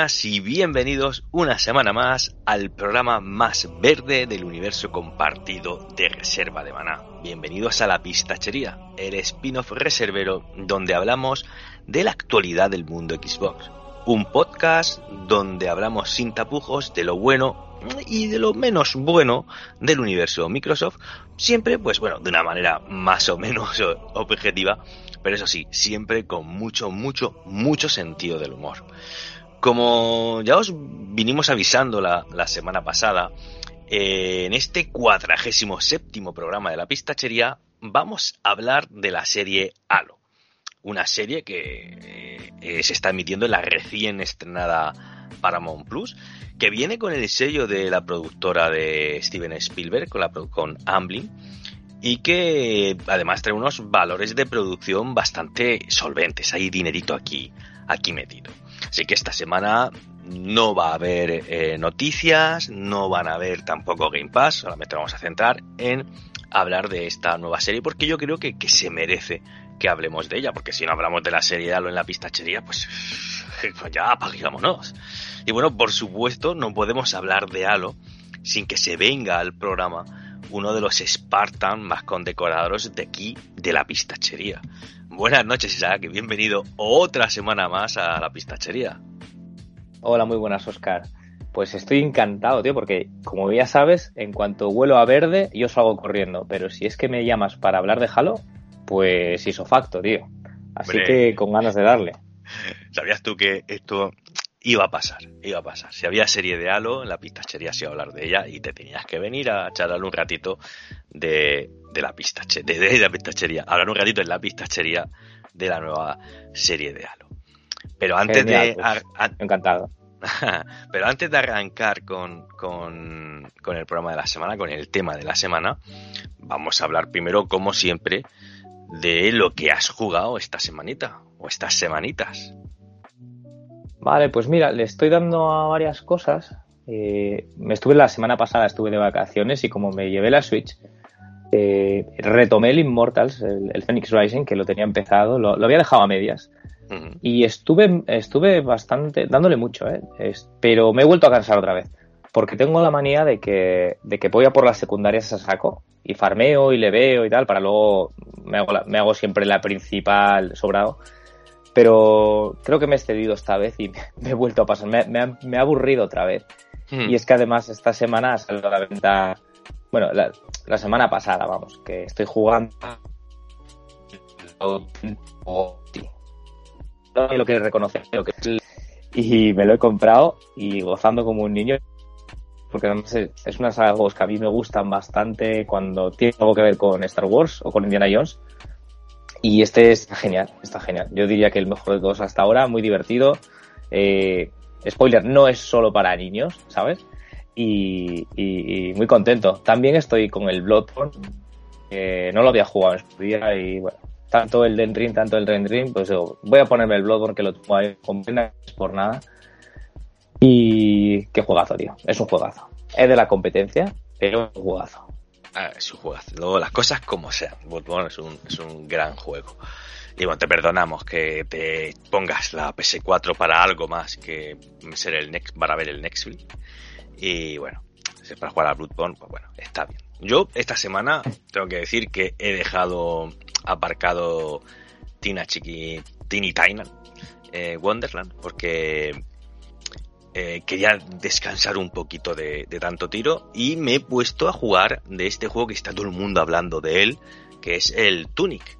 Y bienvenidos una semana más al programa más verde del universo compartido de Reserva de Maná. Bienvenidos a La Pistachería, el spin-off reservero donde hablamos de la actualidad del mundo Xbox. Un podcast donde hablamos sin tapujos de lo bueno y de lo menos bueno del universo Microsoft, siempre pues bueno, de una manera más o menos objetiva, pero eso sí, siempre con mucho, mucho, mucho sentido del humor. Como ya os vinimos avisando la, semana pasada, eh, en este cuadragésimo séptimo programa de la pistachería vamos a hablar de la serie Halo. Una serie que eh, se está emitiendo en la recién estrenada Paramount Plus, que viene con el sello de la productora de Steven Spielberg, con, la, con Amblin, y que además trae unos valores de producción bastante solventes. Hay dinerito aquí, aquí metido. Así que esta semana no va a haber eh, noticias, no van a haber tampoco Game Pass, solamente vamos a centrar en hablar de esta nueva serie porque yo creo que, se merece que hablemos de ella, porque si no hablamos de la serie de Halo en la pistachería, pues, pues ya apagámonos. Y bueno, por supuesto, no podemos hablar de Halo sin que se venga al programa uno de los Spartan más condecorados de aquí, de la pistachería. Buenas noches, Isaac, y bienvenido otra semana más a la pistachería. Hola, muy buenas, Oscar. Pues estoy encantado, tío, porque como ya sabes, en cuanto vuelo a verde, yo salgo corriendo. Pero si es que me llamas para hablar de Halo, pues hizo facto, tío. Así que con ganas de darle. ¿Sabías tú que esto iba a pasar, iba a pasar. Si había serie de Halo, en la pistachería se iba a hablar de ella y te tenías que venir a charlar un ratito de, la pistachería, de, la pistachería, hablar un ratito en la pistachería de la nueva serie de Halo. Pero antes de... Pues, encantado. Pero antes de arrancar con, con, con el programa de la semana, con el tema de la semana, vamos a hablar primero, como siempre, de lo que has jugado esta semanita o estas semanitas. Vale, pues mira, le estoy dando a varias cosas. Eh, me estuve la semana pasada, estuve de vacaciones y como me llevé la Switch, eh, retomé el Immortals, el, Phoenix Rising, que lo tenía empezado, lo, había dejado a medias. Y estuve, estuve bastante, dándole mucho, ¿eh? pero me he vuelto a cansar otra vez. Porque tengo la manía de que, de que voy a por las secundarias a saco y farmeo y le veo y tal, para luego me hago, me hago siempre la principal sobrado pero creo que me he excedido esta vez y me he vuelto a pasar. Me, ha, aburrido otra vez. Hmm. Y es que además esta semana ha salido a la venta, bueno, la, semana pasada, vamos, que estoy jugando lo que reconocer lo que y me lo he comprado y gozando como un niño porque además es una saga de juegos que a mí me gustan bastante cuando tiene algo que ver con Star Wars o con Indiana Jones y este está genial, está genial. Yo diría que el mejor de todos hasta ahora, muy divertido. Eh, spoiler, no es solo para niños, ¿sabes? Y, muy contento. También estoy con el Bloodborne. no lo había jugado en su día y bueno, tanto el Den Ring, tanto el Den Ring, pues voy a ponerme el Bloodborne que lo tengo ahí con por nada. Y qué juegazo, tío. Es un juegazo. Es de la competencia, pero es un juegazo. Ah, es un juego. Luego las cosas como sean. Bloodborne es un, es un gran juego. Y bueno, te perdonamos que te pongas la PS4 para algo más que ser el next, para ver el Nextfield. Y bueno, para jugar a Bloodborne, pues bueno, está bien. Yo esta semana tengo que decir que he dejado aparcado Tina Chiqui, Tiny Tiny eh, Wonderland, porque eh, quería descansar un poquito de, tanto tiro y me he puesto a jugar de este juego que está todo el mundo hablando de él, que es el Tunic.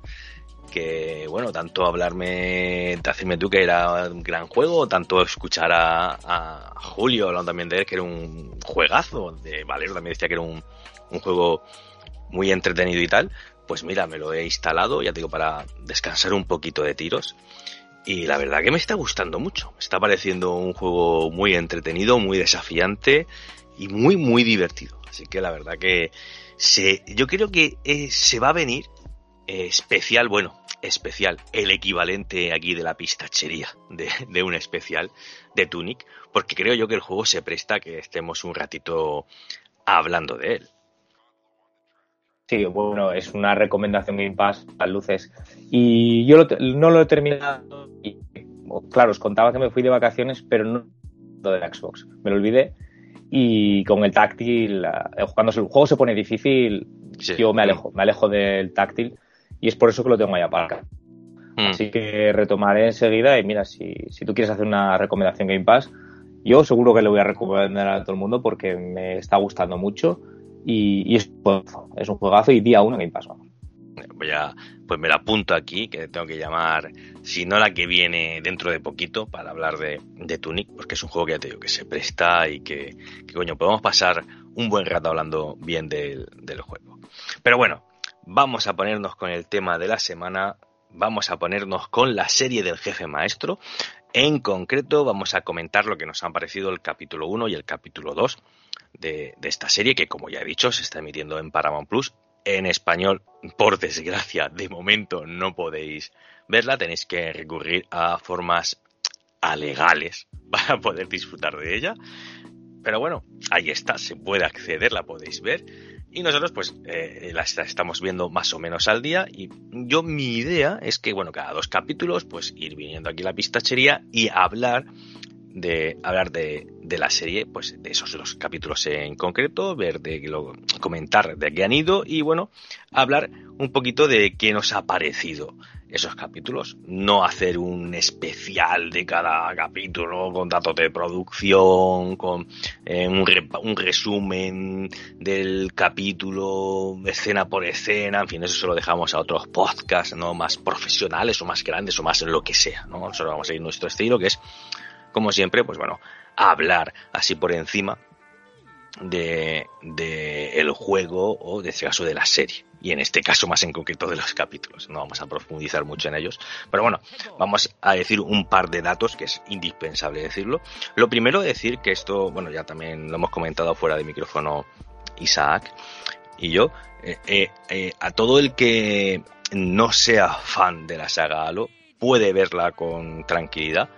Que bueno, tanto hablarme, decirme tú que era un gran juego, tanto escuchar a, Julio hablando también de él, que era un juegazo, de Valero también decía que era un, juego muy entretenido y tal, pues mira, me lo he instalado, ya digo, para descansar un poquito de tiros. Y la verdad que me está gustando mucho. Está pareciendo un juego muy entretenido, muy desafiante y muy, muy divertido. Así que la verdad que se, yo creo que eh, se va a venir especial, bueno, especial, el equivalente aquí de la pistachería de, de un especial de Tunic, porque creo yo que el juego se presta a que estemos un ratito hablando de él. Sí, bueno, es una recomendación Game Pass, las luces. Y yo no lo he terminado claro, os contaba que me fui de vacaciones, pero no de la Xbox. Me lo olvidé y con el táctil, eh, cuando el juego se pone difícil, yo me alejo, me alejo del táctil y es por eso que lo tengo ahí aparte. Mm. Así que retomaré enseguida y mira, si, si tú quieres hacer una recomendación Game Pass, yo seguro que le voy a recomendar a todo el mundo porque me está gustando mucho y, es, es, un juegazo y día uno Game Pass. Voy a, pues me la apunto aquí, que tengo que llamar, si no la que viene dentro de poquito, para hablar de, Tunic, porque es un juego que ya te digo que se presta y que, coño, podemos pasar un buen rato hablando bien del, juego. Pero bueno, vamos a ponernos con el tema de la semana, vamos a ponernos con la serie del jefe maestro. En concreto, vamos a comentar lo que nos han parecido el capítulo 1 y el capítulo 2 de, de, esta serie, que como ya he dicho, se está emitiendo en Paramount Plus. En español, por desgracia, de momento no podéis verla, tenéis que recurrir a formas alegales para poder disfrutar de ella. Pero bueno, ahí está, se puede acceder, la podéis ver. Y nosotros pues eh, la estamos viendo más o menos al día y yo mi idea es que bueno, cada dos capítulos pues ir viniendo aquí a la pistachería y hablar de hablar de, de, la serie, pues de esos dos capítulos en concreto, ver de lo, comentar de qué han ido y bueno, hablar un poquito de qué nos ha parecido esos capítulos, no hacer un especial de cada capítulo con datos de producción, con eh, un, un, resumen del capítulo escena por escena, en fin, eso se lo dejamos a otros podcasts, ¿no? Más profesionales o más grandes o más lo que sea, ¿no? Nosotros vamos a ir nuestro estilo, que es, como siempre, pues bueno, hablar así por encima de, el juego o de este caso de la serie y en este caso más en concreto de los capítulos. No vamos a profundizar mucho en ellos, pero bueno, vamos a decir un par de datos que es indispensable decirlo. Lo primero decir que esto, bueno, ya también lo hemos comentado fuera de micrófono Isaac y yo, eh, eh, eh, a todo el que no sea fan de la saga Halo puede verla con tranquilidad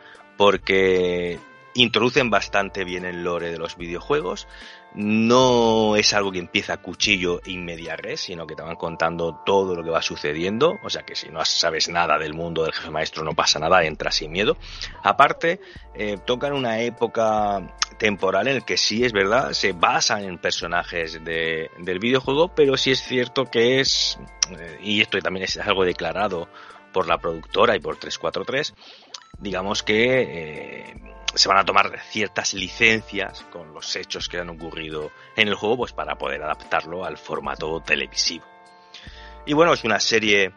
porque introducen bastante bien el lore de los videojuegos, no es algo que empieza a cuchillo in media res, sino que te van contando todo lo que va sucediendo. O sea que si no sabes nada del mundo del jefe maestro, no pasa nada, entras sin miedo. Aparte, eh, tocan una época temporal en el que sí es verdad, se basan en personajes de, del videojuego, pero sí es cierto que es, eh, y esto también es algo declarado por la productora y por 343, digamos que eh, se van a tomar ciertas licencias con los hechos que han ocurrido en el juego, pues para poder adaptarlo al formato televisivo. Y bueno, es una serie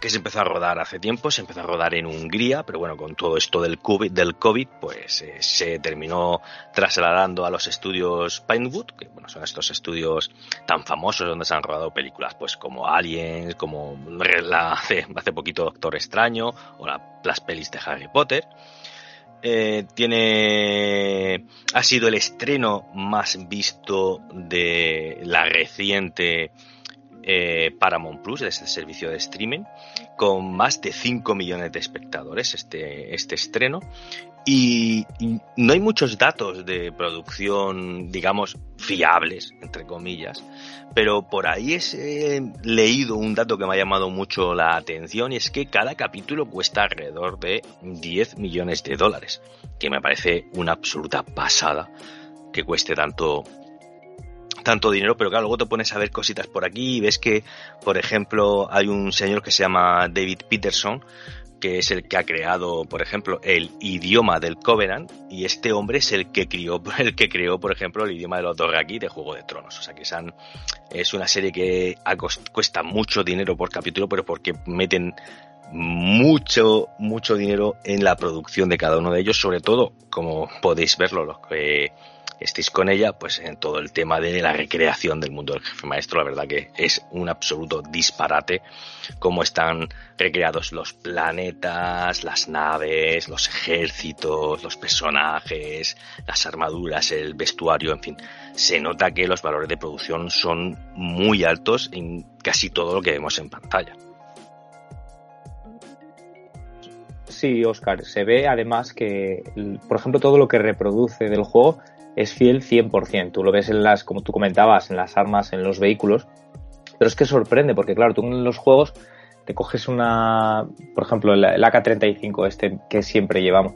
que se empezó a rodar hace tiempo, se empezó a rodar en Hungría, pero bueno, con todo esto del COVID, del COVID pues eh, se terminó trasladando a los estudios Pinewood, que bueno, son estos estudios tan famosos donde se han rodado películas pues como Aliens, como la, hace, hace poquito Doctor Extraño o las pelis de Harry Potter. Eh, tiene ha sido el estreno más visto de la reciente eh, Paramount Plus, de este servicio de streaming, con más de 5 millones de espectadores este, este estreno. Y, no hay muchos datos de producción, digamos, fiables, entre comillas, pero por ahí he leído un dato que me ha llamado mucho la atención y es que cada capítulo cuesta alrededor de 10 millones de dólares, que me parece una absoluta pasada que cueste tanto tanto dinero, pero claro, luego te pones a ver cositas por aquí y ves que, por ejemplo, hay un señor que se llama David Peterson, que es el que ha creado, por ejemplo, el idioma del Covenant, y este hombre es el que crió, el que creó, por ejemplo, el idioma de los Dothraki de Juego de Tronos. O sea que es una serie que cuesta mucho dinero por capítulo, pero porque meten mucho, mucho dinero en la producción de cada uno de ellos, sobre todo, como podéis verlo, los que estéis con ella, pues en todo el tema de la recreación del mundo del jefe maestro, la verdad que es un absoluto disparate cómo están recreados los planetas, las naves, los ejércitos, los personajes, las armaduras, el vestuario, en fin. Se nota que los valores de producción son muy altos en casi todo lo que vemos en pantalla. Sí, Oscar, se ve además que, por ejemplo, todo lo que reproduce del juego es fiel 100%. Tú lo ves en las, como tú comentabas, en las armas, en los vehículos. Pero es que sorprende, porque claro, tú en los juegos te coges una, por ejemplo, el, AK-35 este que siempre llevamos,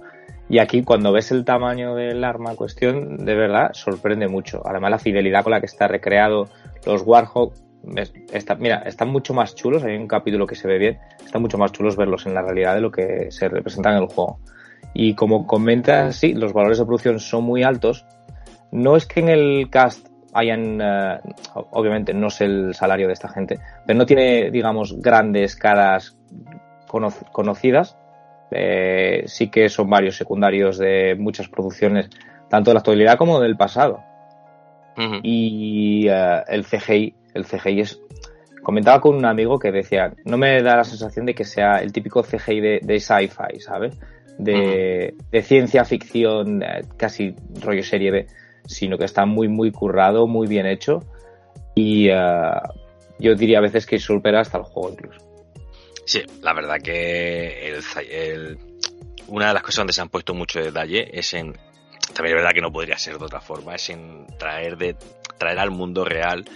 y aquí cuando ves el tamaño del arma cuestión, de verdad, sorprende mucho. Además la fidelidad con la que está recreado, los Warhawk, está, mira, están mucho más chulos, hay un capítulo que se ve bien, están mucho más chulos verlos en la realidad de lo que se representan en el juego. Y como comentas, sí, los valores de producción son muy altos. No es que en el cast hayan, eh, obviamente no sé el salario de esta gente, pero no tiene, digamos, grandes caras conocidas. Eh, sí que son varios secundarios de muchas producciones, tanto de la actualidad como del pasado. Y eh, el CGI, el CGI es comentaba con un amigo que decía, no me da la sensación de que sea el típico CGI de, de sci-fi, ¿sabes? De, de, ciencia ficción, casi rollo serie B, sino que está muy, muy currado, muy bien hecho. Y uh, yo diría a veces que supera hasta el juego incluso. Sí, la verdad que el, el, una de las cosas donde se han puesto mucho detalle es en. También es verdad que no podría ser de otra forma, es en traer, de, traer al mundo real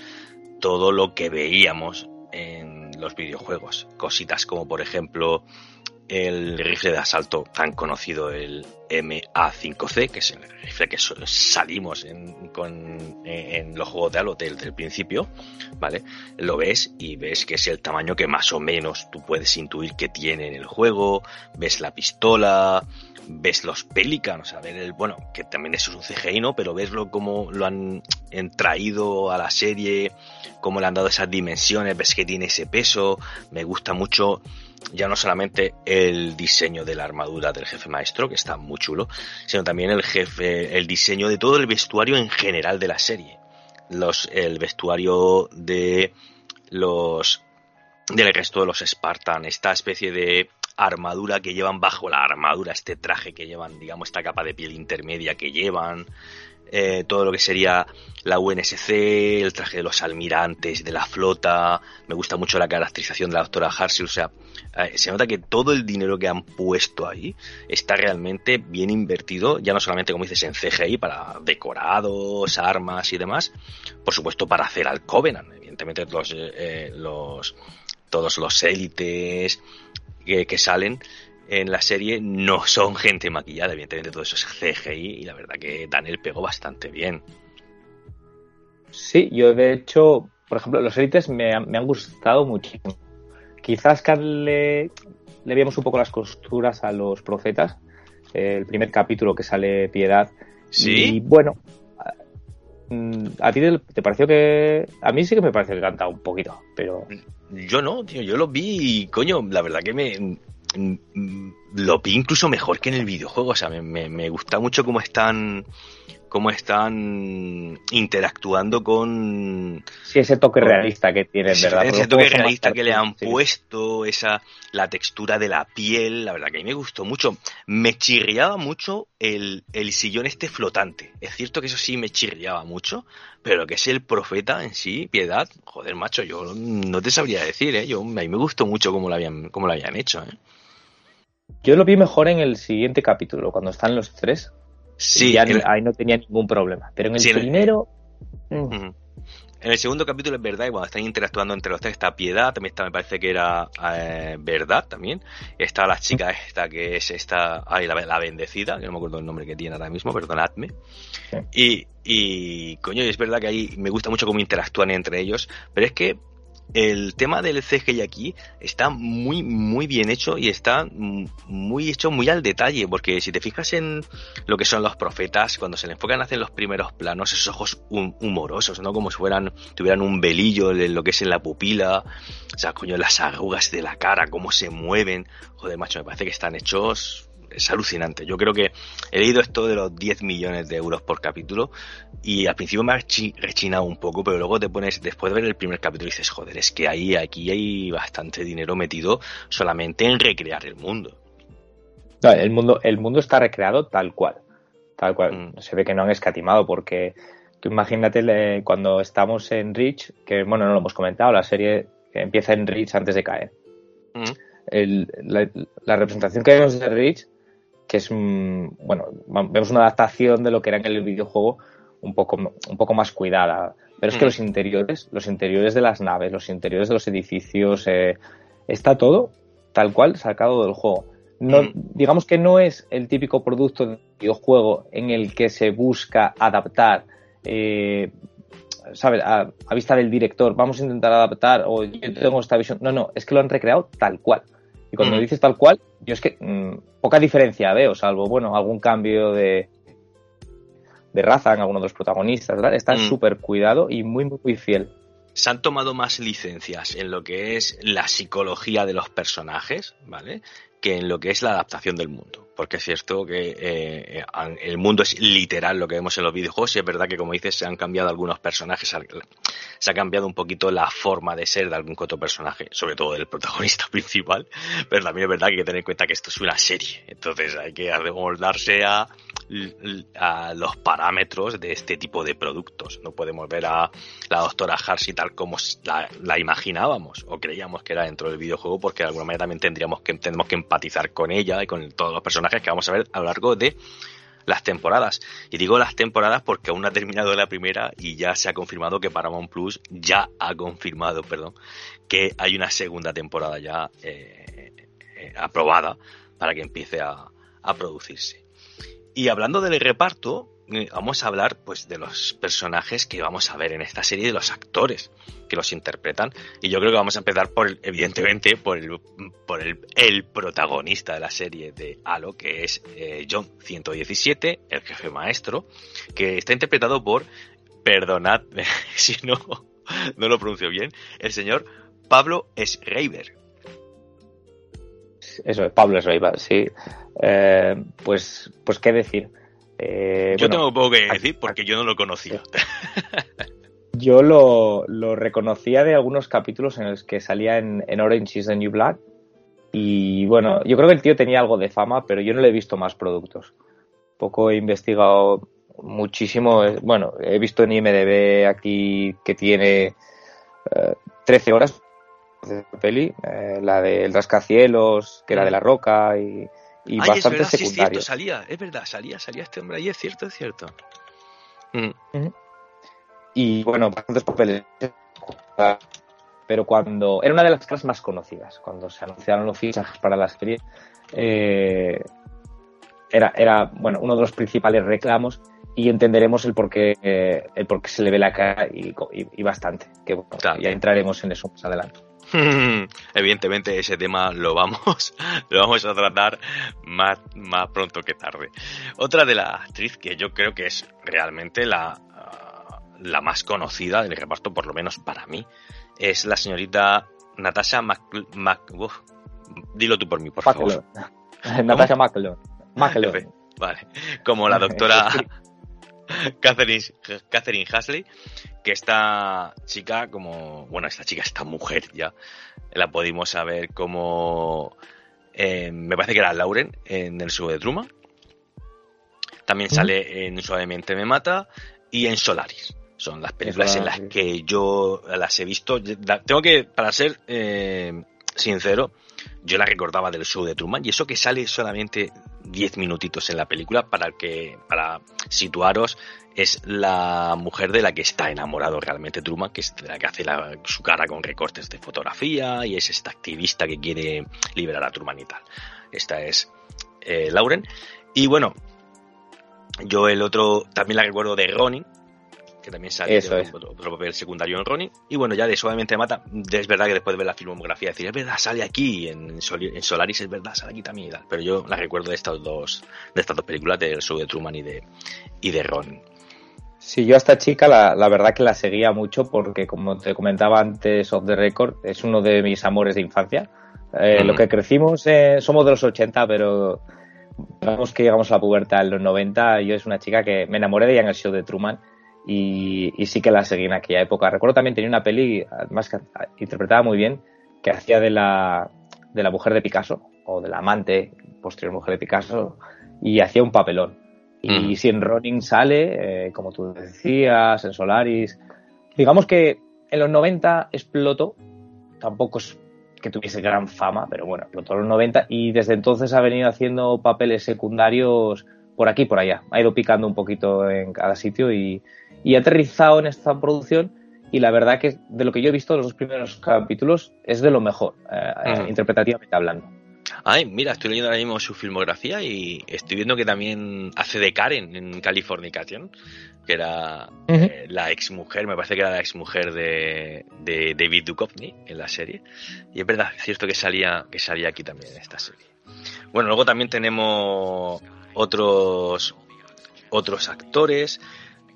todo lo que veíamos en los videojuegos. Cositas como, por ejemplo, el rifle de asalto tan conocido, el MA5C, que es el rifle que salimos en, con, en los juegos de Halo desde el principio, ¿vale? Lo ves y ves que es el tamaño que más o menos tú puedes intuir que tiene en el juego, ves la pistola, ves los Pelicans, a ver el, bueno, que también es un CGI, ¿no? Pero verlo como lo han traído a la serie, cómo le han dado esas dimensiones, ves que tiene ese peso, me gusta mucho ya no solamente el diseño de la armadura del jefe maestro, que está muy chulo, sino también el jefe, el diseño de todo el vestuario en general de la serie. Los, el vestuario de los del resto de los Spartan, esta especie de armadura que llevan bajo la armadura, este traje que llevan, digamos, esta capa de piel intermedia que llevan, eh, todo lo que sería la UNSC, el traje de los almirantes, de la flota, me gusta mucho la caracterización de la doctora Harshil, o sea, eh, se nota que todo el dinero que han puesto ahí está realmente bien invertido, ya no solamente como dices en CGI para decorados, armas y demás, por supuesto para hacer al Covenant, evidentemente los, eh, los todos los élites que salen en la serie no son gente maquillada, evidentemente todo eso es CGI y la verdad que Daniel pegó bastante bien. Sí, yo de hecho, por ejemplo, los élites me, han gustado muchísimo. Quizás que le, le veíamos un poco las costuras a los profetas, el primer capítulo que sale Piedad. Sí. Y bueno, ¿A ti te pareció que.? A mí sí que me parece que canta un poquito, pero. Yo no, tío, yo lo vi y, coño, la verdad que me. Lo vi incluso mejor que en el videojuego, o sea, me, me gusta mucho cómo están cómo están interactuando con... Sí, ese toque realista que tienen, ¿verdad? Ese toque realista que le han puesto, esa la textura de la piel, la verdad que a mí me gustó mucho. Me chirriaba mucho el, el sillón este flotante. Es cierto que eso sí me chirriaba mucho, pero que es el profeta en sí, piedad, joder, macho, yo no te sabría decir, ¿eh? Yo, a mí me gustó mucho cómo lo habían, cómo lo habían hecho, ¿eh? Yo lo vi mejor en el siguiente capítulo, cuando están los tres Sí, ahí no tenía ningún problema. Pero en el primero. Mm. En el segundo capítulo es verdad, y cuando están interactuando entre los tres, está Piedad, también está, me parece que era eh, Verdad también. Está la chica esta que es esta, ay, la, bendecida, que no me acuerdo el nombre que tiene ahora mismo, perdonadme. Y, y, coño, es verdad que ahí me gusta mucho cómo interactúan entre ellos, pero es que el tema del CGI aquí está muy, muy bien hecho y está muy hecho muy al detalle, porque si te fijas en lo que son los profetas, cuando se le enfocan hacer los primeros planos, esos ojos humorosos, ¿no? Como si fueran, tuvieran un velillo en lo que es en la pupila, o sea, coño, las arrugas de la cara, cómo se mueven, joder, macho, me parece que están hechos es alucinante. Yo creo que he leído esto de los 10 millones de euros por capítulo y al principio me ha rechinado un poco, pero luego te pones, después de ver el primer capítulo, dices, joder, es que ahí, aquí hay bastante dinero metido solamente en recrear el mundo. el mundo, el mundo está recreado tal cual. Tal cual. Mm. Se ve que no han escatimado porque tú imagínate cuando estamos en Reach, que bueno, no lo hemos comentado, la serie empieza en Reach antes de caer. Mm. la, la, representación que vemos de Reach que es bueno, vemos una adaptación de lo que era en el videojuego un poco, un poco más cuidada. Pero es que mm. los interiores, los interiores de las naves, los interiores de los edificios, eh, está todo tal cual sacado del juego. No, mm. Digamos que no es el típico producto de videojuego en el que se busca adaptar, eh, ¿sabes? A, vista del director, vamos a intentar adaptar o yo tengo esta visión. No, no, es que lo han recreado tal cual. Y cuando mm. dices tal cual, yo es que mm, poca diferencia veo, salvo, bueno, algún cambio de, de raza en alguno de los protagonistas, ¿verdad? Está súper cuidado y muy, muy fiel se han tomado más licencias en lo que es la psicología de los personajes, ¿vale? Que en lo que es la adaptación del mundo. Porque es cierto que eh, el mundo es literal lo que vemos en los videojuegos y es verdad que, como dices, se han cambiado algunos personajes, se ha cambiado un poquito la forma de ser de algún otro personaje, sobre todo del protagonista principal, pero también es verdad que hay que tener en cuenta que esto es una serie, entonces hay que amoldarse a a los parámetros de este tipo de productos. No podemos ver a la doctora Harsi tal como la, imaginábamos o creíamos que era dentro del videojuego, porque de alguna manera también tendríamos que, tendremos que empatizar con ella y con todos los personajes que vamos a ver a lo largo de las temporadas. Y digo las temporadas porque aún no ha terminado la primera y ya se ha confirmado que Paramount Plus ya ha confirmado, perdón, que hay una segunda temporada ya eh, eh, aprobada para que empiece a producirse. Y hablando del reparto, vamos a hablar pues de los personajes que vamos a ver en esta serie, de los actores que los interpretan. Y yo creo que vamos a empezar por, evidentemente, por el, protagonista de la serie de Halo, que es eh, John 117, el jefe maestro, que está interpretado por, perdonad si no, no lo pronuncio bien, el señor Pablo Schreiber. Eso es, Pablo Schreiber, sí. Eh, pues, pues qué decir. Eh, yo tengo poco que decir porque yo no lo conocía. yo lo, reconocía de algunos capítulos en los que salía en, Orange is the New Black. Y bueno, yo creo que el tío tenía algo de fama, pero yo no le he visto más productos. Poco he investigado muchísimo. Eh, bueno, he visto en IMDB aquí que tiene 13 horas de peli, la del rascacielos, que era de la roca y y Ay, bastante es verdad, es cierto, salía, es verdad, salía, salía este hombre ahí, es cierto, es cierto. Mm. Y bueno, bastantes papeles. Pero cuando. Era una de las caras más conocidas. Cuando se anunciaron los fichajes para la serie. Eh, era, era, bueno, uno de los principales reclamos. Y entenderemos el por qué, eh, el por qué se le ve la cara y, y, bastante. Que ya entraremos en eso más adelante. Evidentemente ese tema lo vamos, lo vamos a tratar más, más pronto que tarde. Otra de las actrices que yo creo que es realmente la, la más conocida del reparto, por lo menos para mí, es la señorita Natasha Mac... dilo tú por mí, por favor. Natasha McLeod. Vale. Como la doctora Catherine, Catherine Hasley, que esta chica, como, bueno, esta chica, esta mujer ya, la pudimos saber como, eh, me parece que era Lauren en el show de Truman. También sale en Suavemente me mata y en Solaris. Son las películas en las que yo las he visto. Tengo que, para ser eh, sincero, yo la recordaba del show de Truman y eso que sale solamente 10 minutitos en la película para que para situaros es la mujer de la que está enamorado realmente Truman, que es la que hace su cara con recortes de fotografía y es esta activista que quiere liberar a Truman y tal. Esta es eh, Lauren. Y bueno, yo el otro también la recuerdo de Ronin, que también sale otro, papel secundario en Ronnie. Y bueno, ya de Suavemente Mata, es verdad que después de ver la filmografía, decir, es verdad, sale aquí, en, Solaris es verdad, sale aquí también y tal. Pero yo la recuerdo de estas dos, de estas dos películas, del show de Truman y de, y de Ron. Sí, yo a esta chica la, la, verdad que la seguía mucho porque, como te comentaba antes of the record, es uno de mis amores de infancia. Eh, lo que crecimos, eh, somos de los 80, pero digamos que llegamos a la pubertad en los 90. Yo es una chica que me enamoré de ella en el show de Truman y, sí que la seguí en aquella época. Recuerdo también tenía una peli, además que interpretaba muy bien, que hacía de la, de la mujer de Picasso, o de la amante, posterior mujer de Picasso, y hacía un papelón. Y si en Ronin sale, eh, como tú decías, en Solaris, digamos que en los 90 explotó, tampoco es que tuviese gran fama, pero bueno, explotó en los 90 y desde entonces ha venido haciendo papeles secundarios por aquí y por allá. Ha ido picando un poquito en cada sitio y, y ha aterrizado en esta producción y la verdad que de lo que yo he visto los dos primeros capítulos es de lo mejor, eh, interpretativamente hablando. Ay, mira, estoy leyendo ahora mismo su filmografía y estoy viendo que también hace de Karen en Californication, que era eh, la exmujer, me parece que era la exmujer de, de David Duchovny en la serie. Y es verdad, es cierto que salía, que salía aquí también en esta serie. Bueno, luego también tenemos otros otros actores.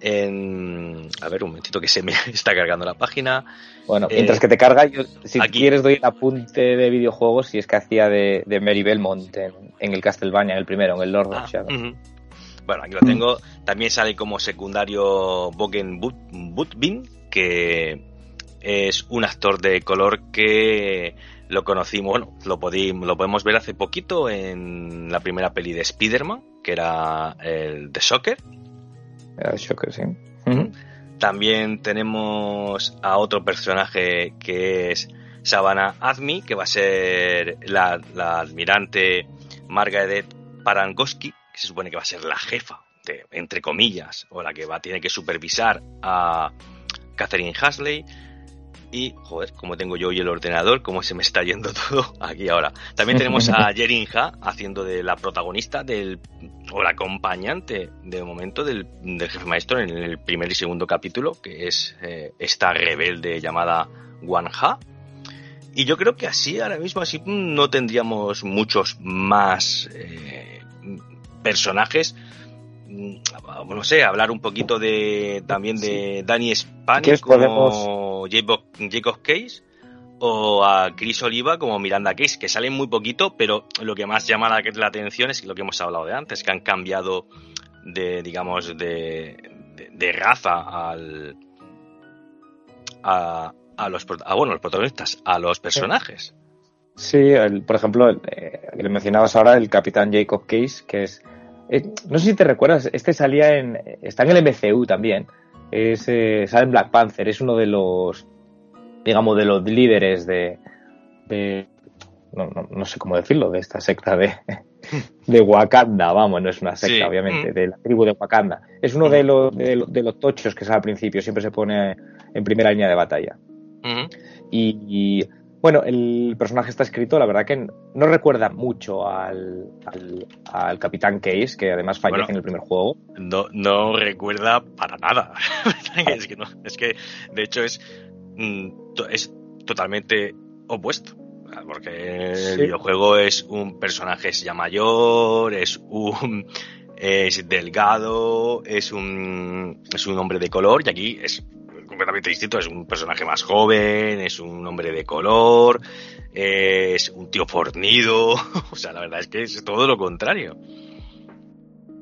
En, a ver, un momentito que se me está cargando la página. Bueno, mientras eh, que te carga, yo, si quieres doy el apunte de videojuegos si es que hacía de, de Mary Belmont en, el Castlevania, en el primero, en el Lord of ah, Shadow. Bueno, aquí lo tengo. También sale como secundario Bogen Butbin, que es un actor de color que lo conocimos, bueno, lo, lo podemos ver hace poquito en la primera peli de Spider-Man, que era el de Shocker. El Shocker, sí. También tenemos a otro personaje que es Savannah Admi, que va a ser la, la admirante Margaret Parangoski, que se supone que va a ser la jefa, de, entre comillas, o la que va a tener que supervisar a Catherine Hasley. Y, joder, como tengo yo hoy el ordenador, cómo se me está yendo todo aquí ahora. También tenemos a Jerinja haciendo de la protagonista del, o la acompañante de momento del, jefe maestro en el primer y segundo capítulo, que es eh, esta rebelde llamada Wanha. Y yo creo que así, ahora mismo, así no tendríamos muchos más eh, personajes Mm, no sé, hablar un poquito de también de Danny Spanish como Jacob, Case o a Chris Oliva como Miranda Case, que salen muy poquito, pero lo que más llama la, atención es lo que hemos hablado de antes, que han cambiado de, digamos, de, raza al, a, a los bueno, los protagonistas, a los personajes. Sí, por ejemplo, eh, le mencionabas ahora el capitán Jacob Case, que es eh, no sé si te recuerdas, este salía en. Está en el MCU también. Es, eh, sale en Black Panther, es uno de los. Digamos, de los líderes de. no, sé cómo decirlo, de esta secta de, de Wakanda, vamos, no es una secta, obviamente, mm. de la tribu de Wakanda. Es uno de, mm. los, de, los tochos que sale al principio, siempre se pone en primera línea de batalla. Mm. y, bueno, el personaje está escrito, la verdad que no recuerda mucho al, al, Capitán Case, que además fallece en el primer juego. No, no recuerda para nada. es, que no, es que, de hecho, es, mm, es totalmente opuesto. Porque el videojuego es un personaje ya mayor, es un es delgado, es un es un hombre de color y aquí es completamente distinto. Es un personaje más joven, es un hombre de color, es un tío fornido. o sea, la verdad es que es todo lo contrario.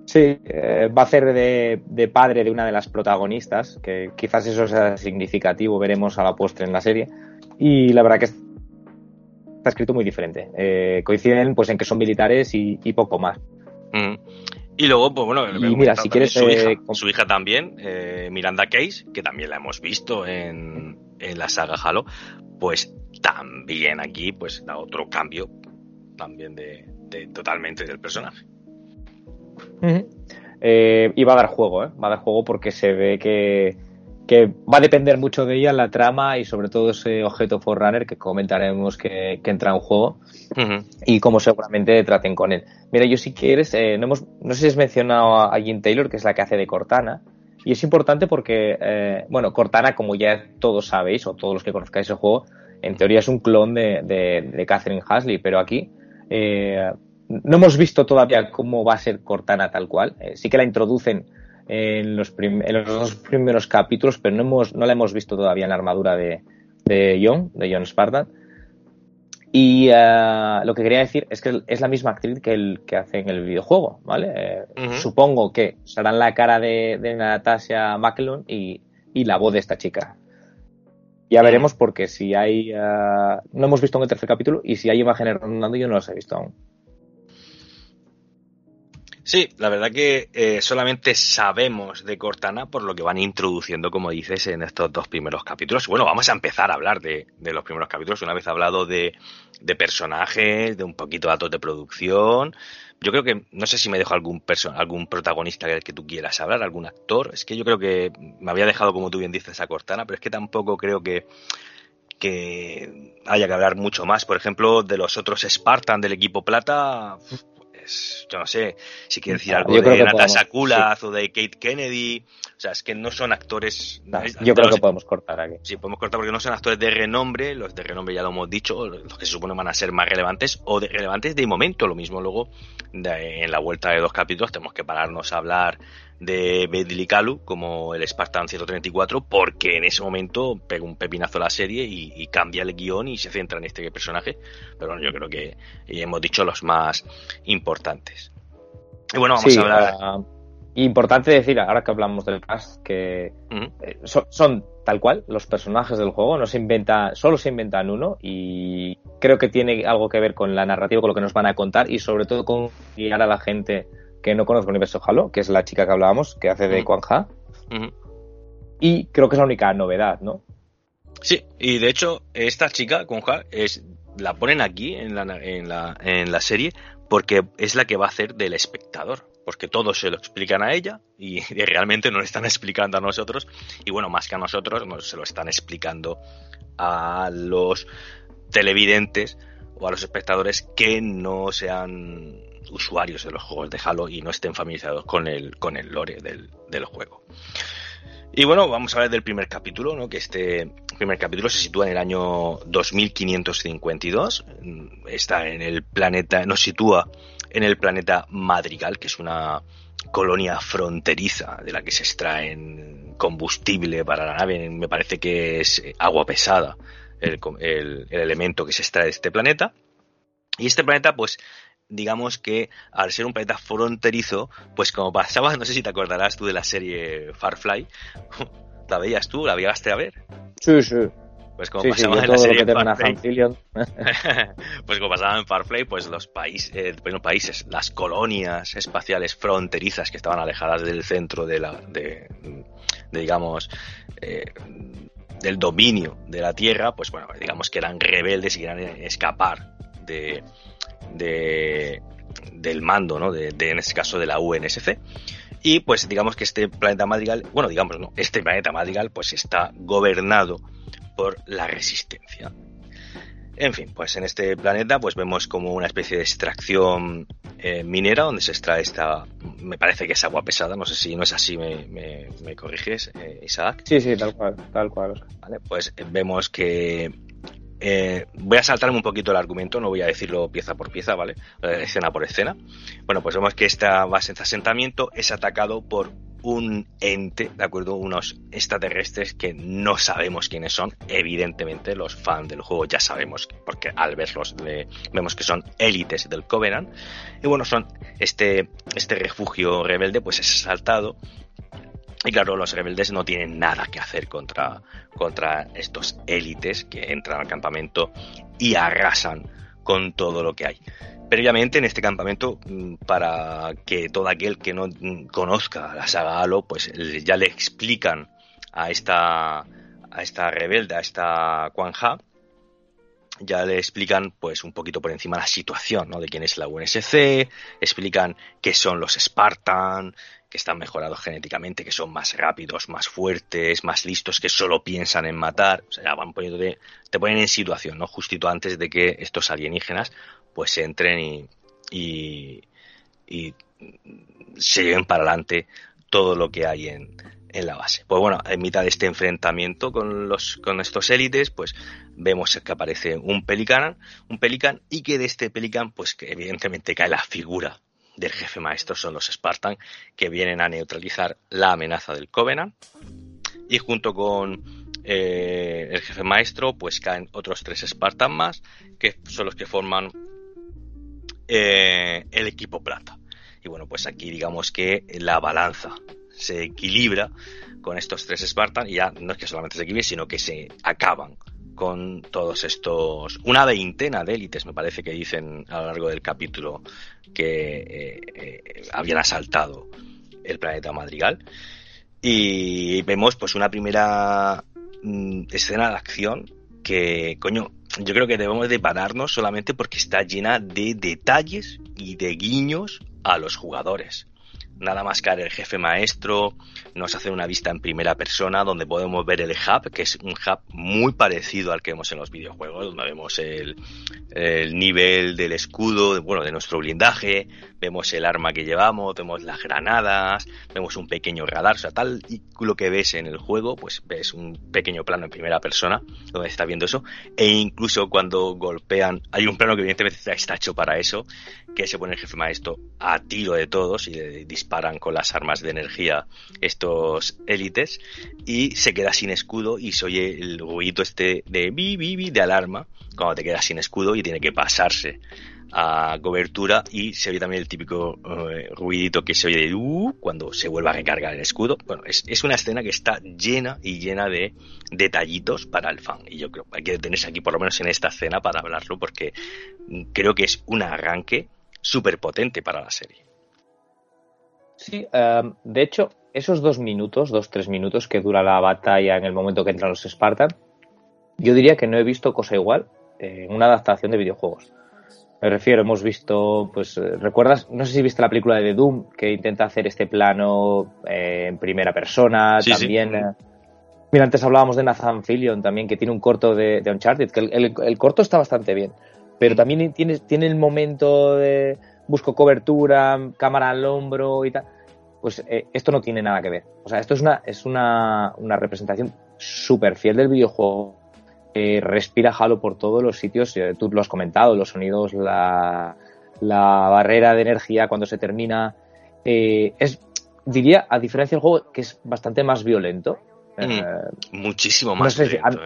Sí, eh, va a ser de, padre de una de las protagonistas, que quizás eso sea significativo, veremos a la postre en la serie. Y la verdad que está escrito muy diferente. Eh, coinciden pues en que son militares y, poco más. Mm. Y luego, pues bueno, mira, si quieres, su, hija, eh, su hija también, eh, Miranda Case, que también la hemos visto en, en la saga Halo, pues también aquí pues da otro cambio también de, totalmente del personaje. Eh, y va a dar juego, ¿eh? va a dar juego porque se ve que que va a depender mucho de ella la trama y sobre todo ese objeto Forerunner que comentaremos que, entra en juego y cómo seguramente traten con él. Mira, yo si quieres, eh, no, hemos, no sé si has mencionado a, Jean Taylor, que es la que hace de Cortana, y es importante porque, eh, bueno, Cortana, como ya todos sabéis, o todos los que conozcáis el juego, en teoría es un clon de, de, Catherine Hasley, pero aquí eh, no hemos visto todavía cómo va a ser Cortana tal cual. sí que la introducen en los, dos primeros capítulos, pero no, hemos, no la hemos visto todavía en la armadura de, de John, de John Spartan. Y eh, lo que quería decir es que es la misma actriz que el que hace en el videojuego, ¿vale? Eh, supongo que serán la cara de, de Natasha McElhone y, y, la voz de esta chica. Ya veremos porque si hay... Eh, no hemos visto en el tercer capítulo y si hay imágenes rondando yo no las he visto aún. Sí, la verdad que eh, solamente sabemos de Cortana por lo que van introduciendo, como dices, en estos dos primeros capítulos. Bueno, vamos a empezar a hablar de, los primeros capítulos. Una vez hablado de, de, personajes, de un poquito de datos de producción. yo creo que, no sé si me dejo algún algún protagonista que, que tú quieras hablar, algún actor. Es que yo creo que me había dejado, como tú bien dices, a Cortana, pero es que tampoco creo que, que haya que hablar mucho más. Por ejemplo, de los otros Spartan del equipo plata, pues yo no sé si quiere decir algo de Natasha Kulaz o de Kate Kennedy. O sea, es que no son actores. yo creo que podemos cortar aquí. Sí, podemos cortar porque no son actores de renombre. Los de renombre ya lo hemos dicho, los que se supone van a ser más relevantes o de relevantes de momento. Lo mismo luego en la vuelta de dos capítulos tenemos que pararnos a hablar de Bedley Kalu como el Spartan 134 porque en ese momento pega un pepinazo a la serie y, cambia el guion y se centra en este personaje. Pero bueno, yo creo que hemos dicho los más importantes. Y bueno, vamos a hablar. Uh, importante decir, ahora que hablamos del cast, que eh, son, tal cual los personajes del juego, no se inventa, solo se inventan uno y creo que tiene algo que ver con la narrativa, con lo que nos van a contar y sobre todo con guiar a la gente que no conozco el universo Halo, que es la chica que hablábamos, que hace de Quan Ha. Y creo que es la única novedad, ¿no? Sí, y de hecho, esta chica, Quan Ha, es, la ponen aquí en la, en, la, en la serie porque es la que va a hacer del espectador. Porque todos se lo explican a ella y, realmente no lo están explicando a nosotros. Y bueno, más que a nosotros, nos, se lo están explicando a los televidentes o a los espectadores que no sean usuarios de los juegos de Halo y no estén familiarizados con el, con el lore del, del juego. Y bueno, vamos a hablar del primer capítulo, ¿no? que este primer capítulo se sitúa en el año 2552, está en el planeta, nos sitúa en el planeta Madrigal, que es una colonia fronteriza de la que se extraen combustible para la nave, me parece que es agua pesada el, el, el elemento que se extrae de este planeta. Y este planeta, pues, digamos que al ser un planeta fronterizo, pues como pasaba, no sé si te acordarás tú de la serie Farfly, ¿la veías tú? ¿La llegaste a ver? Sí, sí. Pues como pasaba en la serie Farfly, pues como pasaba en Farfly, pues los países, eh, bueno, países, las colonias espaciales fronterizas que estaban alejadas del centro de la, de, digamos, eh, del dominio de la Tierra, pues bueno, digamos que eran rebeldes y querían escapar de, de, del mando, ¿no? De, en este caso de la UNSC. Y pues digamos que este planeta Madrigal, bueno, digamos, no, este planeta Madrigal pues está gobernado por la resistencia. En fin, pues en este planeta pues vemos como una especie de extracción eh, minera donde se extrae esta, me parece que es agua pesada, no sé si no es así, me, me, corriges, eh, Isaac. Sí, sí, tal cual, tal cual. Vale, pues vemos que eh, voy a saltarme un poquito el argumento, no voy a decirlo pieza por pieza, ¿vale? Eh, escena por escena. Bueno, pues vemos que este asentamiento es atacado por un ente, ¿de acuerdo? Unos extraterrestres que no sabemos quiénes son. Evidentemente, los fans del juego ya sabemos, porque al verlos vemos que son élites del Covenant. Y bueno, son este, este refugio rebelde, pues es asaltado y claro, los rebeldes no tienen nada que hacer contra, contra estos élites que entran al campamento y arrasan con todo lo que hay. Previamente en este campamento, mm, para que todo aquel que no mm, conozca la saga Halo, pues ya le explican a esta, a esta rebelde, a esta Quan Ha, ya le explican pues un poquito por encima la situación, ¿no? De quién es la UNSC, explican qué son los Spartan, que están mejorados genéticamente, que son más rápidos, más fuertes, más listos, que solo piensan en matar. O sea, van poniéndote, te ponen en situación, ¿no? Justito antes de que estos alienígenas pues entren y, y, y se lleven para adelante todo lo que hay en, en la base. Pues bueno, en mitad de este enfrentamiento con los con estos élites, pues vemos que aparece un pelican, un pelican y que de este pelican pues que evidentemente cae la figura del jefe maestro son los Spartan que vienen a neutralizar la amenaza del Covenant. Y junto con eh, el jefe maestro pues caen otros tres Spartan más que son los que forman eh, el equipo plata. Y bueno pues aquí digamos que la balanza se equilibra con estos tres Spartan y ya no es que solamente se equilibre sino que se acaban con todos estos, una veintena de élites, me parece que dicen a lo largo del capítulo, que eh, eh, habían asaltado el planeta Madrigal. Y vemos pues una primera mm, escena de acción que, coño, yo creo que debemos de pararnos solamente porque está llena de detalles y de guiños a los jugadores nada más que el jefe maestro, nos hace una vista en primera persona donde podemos ver el hub, que es un hub muy parecido al que vemos en los videojuegos, donde vemos el, el nivel del escudo, bueno, de nuestro blindaje, vemos el arma que llevamos, vemos las granadas, vemos un pequeño radar, o sea, tal y lo que ves en el juego, pues ves un pequeño plano en primera persona donde está viendo eso, e incluso cuando golpean, hay un plano que evidentemente está hecho para eso, que se pone el jefe maestro a tiro de todos y le disparan con las armas de energía estos élites y se queda sin escudo y se oye el ruido este de bi, bi, bi de alarma cuando te quedas sin escudo y tiene que pasarse a cobertura y se oye también el típico eh, ruidito que se oye de uh, cuando se vuelve a recargar el escudo. Bueno, es, es, una escena que está llena y llena de detallitos para el fan. Y yo creo que hay que detenerse aquí por lo menos en esta escena para hablarlo porque creo que es un arranque súper potente para la serie. Sí, um, de hecho, esos dos minutos, dos, tres minutos que dura la batalla en el momento que entran los Spartan, yo diría que no he visto cosa igual en una adaptación de videojuegos. Me refiero, hemos visto, pues, eh, ¿recuerdas? No sé si viste la película de Doom que intenta hacer este plano eh, en primera persona, Sí, también. sí. eh, Mira, antes hablábamos de Nathan Fillion también, que tiene un corto de, de Uncharted, que el, el- el corto está bastante bien, pero también tiene, tiene el momento de busco cobertura, cámara al hombro y tal. Pues eh, esto no tiene nada que ver. O sea, esto es una, es una, una representación súper fiel del videojuego. Eh, respira Halo por todos los sitios, eh, tú lo has comentado, los sonidos, la, la barrera de energía cuando se termina. eh, es, diría, a diferencia del juego, que es bastante más violento. Mm. Muchísimo No más sé si- violento.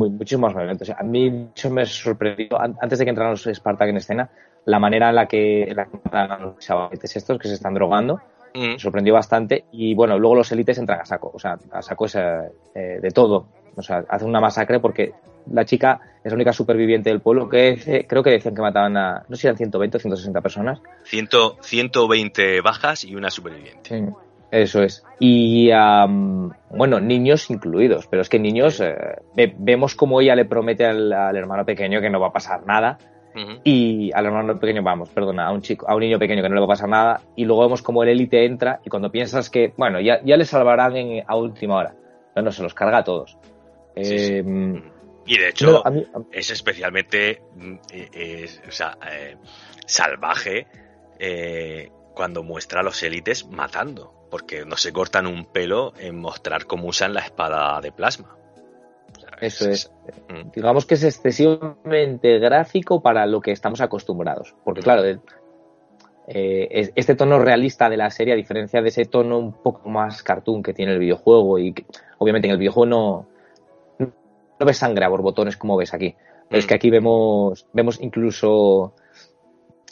Muy- muchísimo más violento. O sea, a mí eso me sorprendió, an- antes de que entraran los Spartak en escena, la manera en la que, en la que matan a los chavaletes estos que se están drogando, Mm. me sorprendió bastante. Y bueno, luego los élites entran a saco, o sea, a saco es, eh, de todo. O sea, hacen una masacre porque la chica es la única superviviente del pueblo que creo que decían que mataban a, no sé si eran 120 o 160 personas. Ciento- 120 bajas y una superviviente. Sí, eso es. Y am, bueno, niños incluidos, pero es que niños, eh, ve- vemos como ella le promete al, al hermano pequeño que no va a pasar nada. Y al hermano pequeño, vamos, perdona, a un chico, a un niño pequeño que no le va a pasar nada. Y luego vemos como el élite entra y cuando piensas que, bueno, ya, ya le salvarán en, a última hora. No, no, se los carga a todos. Sí, sí. Eh, Y de hecho, no, a mí- a- es especialmente mm, eh, es, o sea, eh, salvaje eh, cuando muestra a los élites matando, porque no se cortan un pelo en mostrar cómo usan la espada de plasma. O sea, Eso es. Mm. digamos que es excesivamente gráfico para lo que estamos acostumbrados. Porque claro, el- eh, es- este tono realista de la serie, a diferencia de ese tono un poco más cartoon que tiene el videojuego, y que, obviamente en el videojuego no, no ves sangre a borbotones como ves aquí. Pero es Mm. que aquí vemos, vemos incluso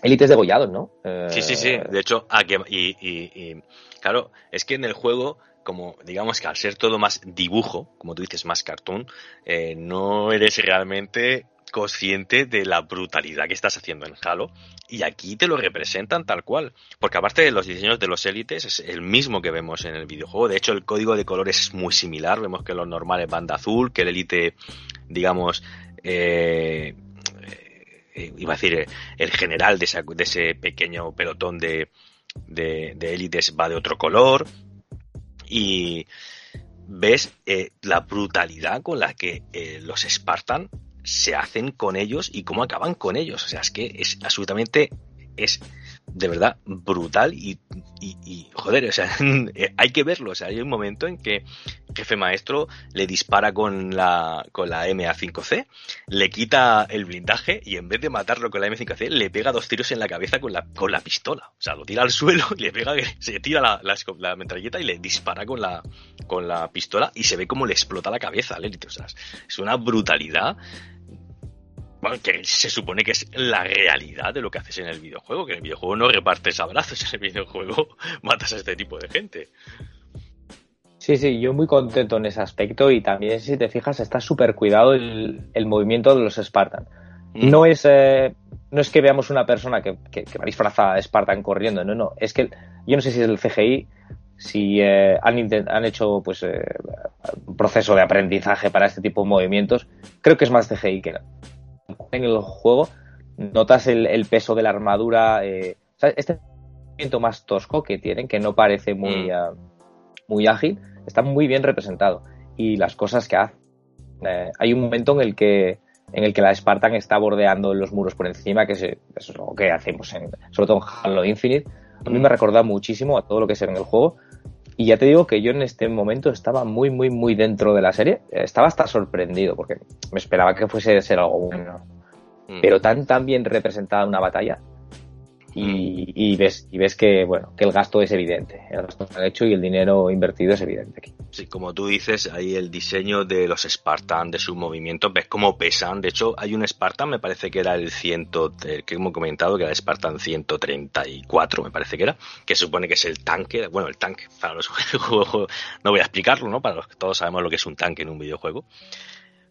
élites degollados, ¿no? Eh, Sí, sí, sí. De hecho, a que- y, y- y, claro, es que en el juego, como digamos que al ser todo más dibujo, como tú dices, más cartoon, eh, no eres realmente consciente de la brutalidad que estás haciendo en Halo y aquí te lo representan tal cual porque aparte de los diseños de los élites es el mismo que vemos en el videojuego. De hecho el código de colores es muy similar. Vemos que los normales van de azul que el élite digamos eh, eh, iba a decir eh, el general de, esa- de ese pequeño pelotón de, de, élites va de otro color y ves eh, la brutalidad con la que eh, los Spartan se hacen con ellos y cómo acaban con ellos. O sea, es que es absolutamente, es de verdad brutal y, y, joder, o sea, hay que verlo. O sea, hay un momento en que jefe maestro le dispara con la, con la MA5C, le quita el blindaje y en vez de matarlo con la M5C, le pega dos tiros en la cabeza con la, con la pistola. O sea, lo tira al suelo y le pega, se tira la, la, la metralleta y le dispara con la, con la pistola y se ve como le explota la cabeza al élite. O sea, es una brutalidad. Bueno, que se supone que es la realidad de lo que haces en el videojuego, que en el videojuego no repartes abrazos, en el videojuego matas a este tipo de gente. Sí, sí, yo muy contento en ese aspecto y también, si te fijas, está súper cuidado el, el movimiento de los Spartan. Mm. No es, eh, no es que veamos una persona que, que, que va disfrazada de Spartan corriendo, no, no. Es que yo no sé si es el CGI, si eh, han, han hecho pues eh, un proceso de aprendizaje para este tipo de movimientos. Creo que es más CGI que, en el juego notas el, peso de la armadura, eh, este movimiento más tosco que tienen, que no parece muy, mm. muy ágil, está muy bien representado. Y las cosas que hace. Eh, hay un momento en el que en el que la Spartan está bordeando los muros por encima, que es, es lo que hacemos en, sobre todo en Halo Infinite. A mí me recuerda muchísimo a todo lo que es en el juego. Y ya te digo que yo en este momento estaba muy, muy, muy dentro de la serie. Estaba hasta sorprendido porque me esperaba que fuese a ser algo bueno. Mm. Pero tan, tan bien representada una batalla y, ves, y ves que, bueno, que el gasto es evidente. El gasto está hecho y el dinero invertido es evidente aquí. Sí, como tú dices, ahí el diseño de los Spartan, de sus movimientos, ves cómo pesan. De hecho, hay un Spartan, me parece que era el 100, que hemos comentado, que era el Spartan 134, me parece que era, que supone que es el tanque. Bueno, el tanque, para los juegos, no voy a explicarlo, ¿no? Para los que todos sabemos lo que es un tanque en un videojuego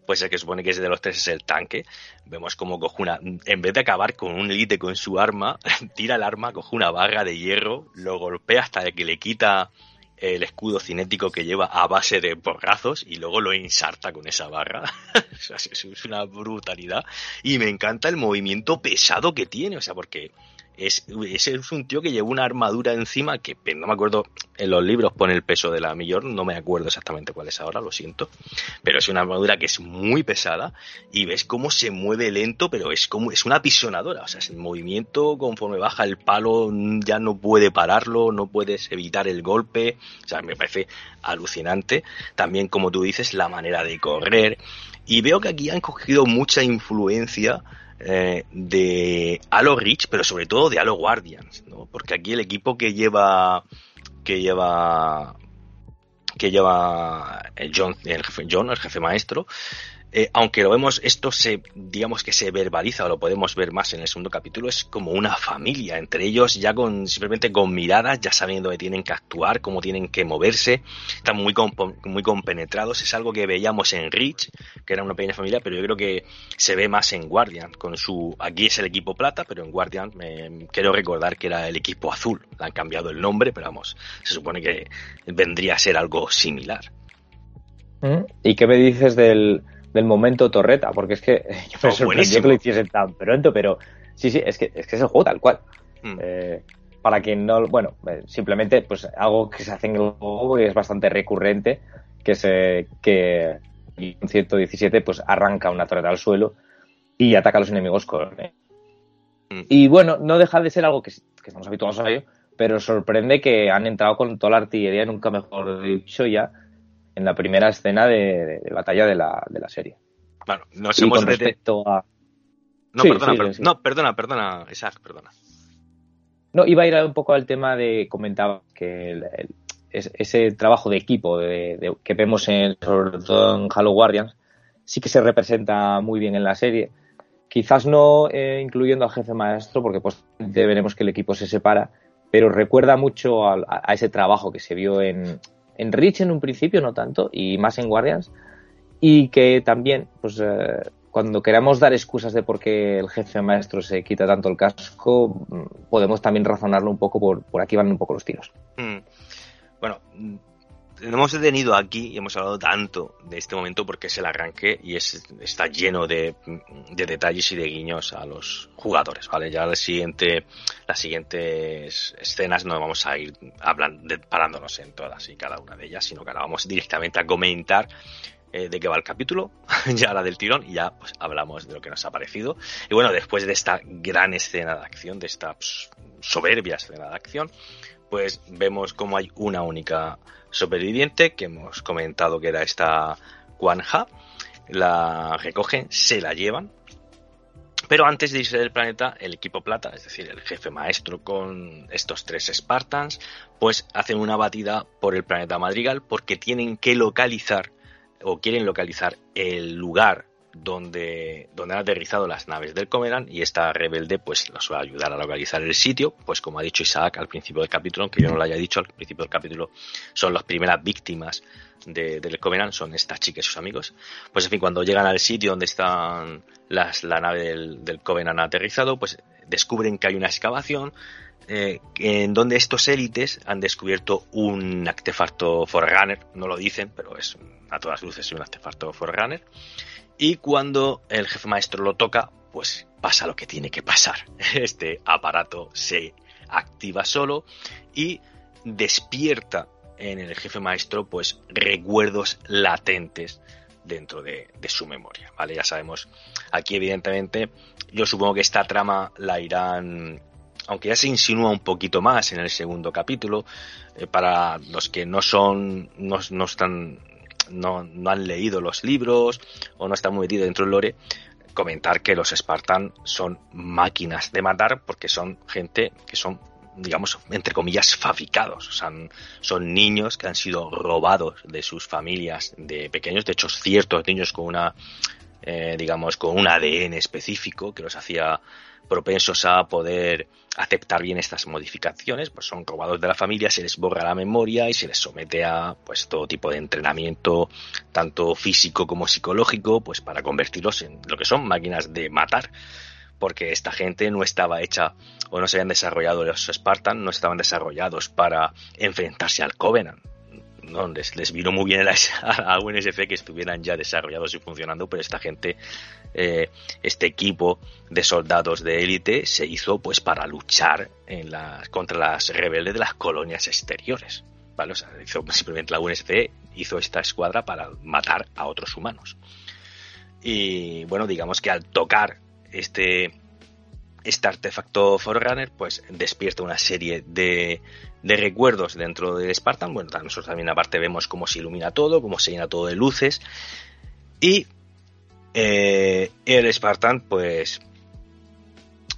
pues el que supone que es de los tres es el tanque. Vemos como coge una, en vez de acabar con un elite con su arma, tira el arma, coge una barra de hierro, lo golpea hasta que le quita el escudo cinético que lleva a base de porrazos y luego lo insarta con esa barra. es una brutalidad. Y me encanta el movimiento pesado que tiene, o sea, porque es, es, un tío que lleva una armadura encima que no me acuerdo, en los libros pone el peso de la millor, no me acuerdo exactamente cuál es ahora, lo siento, pero es una armadura que es muy pesada y ves cómo se mueve lento, pero es como es una pisonadora, o sea, es el movimiento conforme baja el palo ya no puede pararlo, no puedes evitar el golpe, o sea, me parece alucinante. También como tú dices, la manera de correr y veo que aquí han cogido mucha influencia eh, de Halo Reach, pero sobre todo de Halo Guardians, ¿no? Porque aquí el equipo que lleva que lleva que lleva el el jefe, John, el jefe maestro, eh, aunque lo vemos, esto se, digamos que se verbaliza o lo podemos ver más en el segundo capítulo, es como una familia, entre ellos ya con, simplemente con miradas, ya sabiendo dónde tienen que actuar, cómo tienen que moverse, están muy, muy compenetrados, es algo que veíamos en Reach, que era una pequeña familia, pero yo creo que se ve más en Guardian, con su, aquí es el equipo plata, pero en Guardian quiero recordar que era el equipo azul, le han cambiado el nombre, pero vamos, se supone que vendría a ser algo similar. ¿Mm? ¿Y qué me dices del, del momento torreta, porque es que yo me oh, sorprendió que lo hiciesen tan pronto, pero sí, sí, es que es, que es el juego tal cual. Mm. Eh, para quien no, bueno, eh, simplemente pues algo que se hace en el juego y es bastante recurrente, que se que en 117 pues arranca una torreta al suelo y ataca a los enemigos con eh. mm. y bueno, no deja de ser algo que, que estamos habituados a ello, pero sorprende que han entrado con toda la artillería, nunca mejor dicho ya, en la primera escena de, batalla de la, de la, serie. Bueno, nos hemos respecto a... No, perdona, no, perdona, perdona, Isaac, perdona. No, iba a ir un poco al tema de, comentaba que ese trabajo de equipo de, que vemos en, sobre todo en Halo Guardians, sí que se representa muy bien en la serie. Quizás no eh, incluyendo al jefe maestro, porque pues veremos que el equipo se separa, pero recuerda mucho a, ese trabajo que se vio en, en en un principio no tanto y más en Guardians y que también pues eh, cuando queramos dar excusas de por qué el jefe maestro se quita tanto el casco mm, podemos también razonarlo un poco por, por aquí van un poco los tiros hmm. bueno hemos detenido aquí y hemos hablado tanto de este momento porque es el arranque y es, está lleno de, detalles y de guiños a los jugadores, ¿vale? Ya la siguiente, las siguientes escenas no vamos a ir parándonos en todas y cada una de ellas, sino que ahora vamos directamente a comentar eh, de qué va el capítulo, ya la del tirón, y ya pues hablamos de lo que nos ha parecido. Y bueno, después de esta gran escena de acción, de esta pues, soberbia escena de acción, pues vemos como hay una única superviviente que hemos comentado que era esta Ha La recogen, se la llevan. Pero antes de irse del planeta, el equipo plata, es decir, el jefe maestro con estos tres Spartans, pues hacen una batida por el planeta Madrigal porque tienen que localizar o quieren localizar el lugar donde, donde han aterrizado las naves del Comeran y esta rebelde pues los va a ayudar a localizar el sitio, pues como ha dicho Isaac al principio del capítulo, aunque yo no lo haya dicho al principio del capítulo, son las primeras víctimas del Covenant, son estas chicas y sus amigos. Pues en fin, cuando llegan al sitio donde están las, la nave del, del Covenant aterrizado, pues descubren que hay una excavación eh, en donde estos élites han descubierto un artefacto Forerunner, no lo dicen, pero es a todas luces un artefacto Forerunner Y cuando el jefe maestro lo toca, pues pasa lo que tiene que pasar. Este aparato se activa solo y despierta en el jefe maestro pues recuerdos latentes dentro de, su memoria, ¿vale? Ya sabemos, aquí evidentemente yo supongo que esta trama la irán, aunque ya se insinúa un poquito más en el segundo capítulo, eh, para los que no son, no, no están, no, no, han leído los libros o no están muy metidos dentro del lore, comentar que los Spartan son máquinas de matar porque son gente que son digamos, entre comillas, fabricados. O sea, son niños que han sido robados de sus familias de pequeños. De hecho, ciertos niños con una, eh, digamos, con un ADN específico que los hacía propensos a poder aceptar bien estas modificaciones, pues son robados de la familia, se les borra la memoria y se les somete a pues todo tipo de entrenamiento, tanto físico como psicológico, pues para convertirlos en lo que son máquinas de matar porque esta gente no estaba hecha o no se habían desarrollado los Spartan, no estaban desarrollados para enfrentarse al Covenant. No, les, les vino muy bien a, a UNSC que estuvieran ya desarrollados y funcionando, pero esta gente, eh, este equipo de soldados de élite se hizo pues para luchar en contra las rebeldes de las colonias exteriores. ¿vale? O sea, hizo, simplemente la UNSC hizo esta escuadra para matar a otros humanos. Y bueno, digamos que al tocar este, este artefacto Forerunner pues despierta una serie de, de recuerdos dentro del Spartan. Bueno, nosotros también aparte vemos cómo se ilumina todo, cómo se llena todo de luces. Y eh, el Spartan, pues,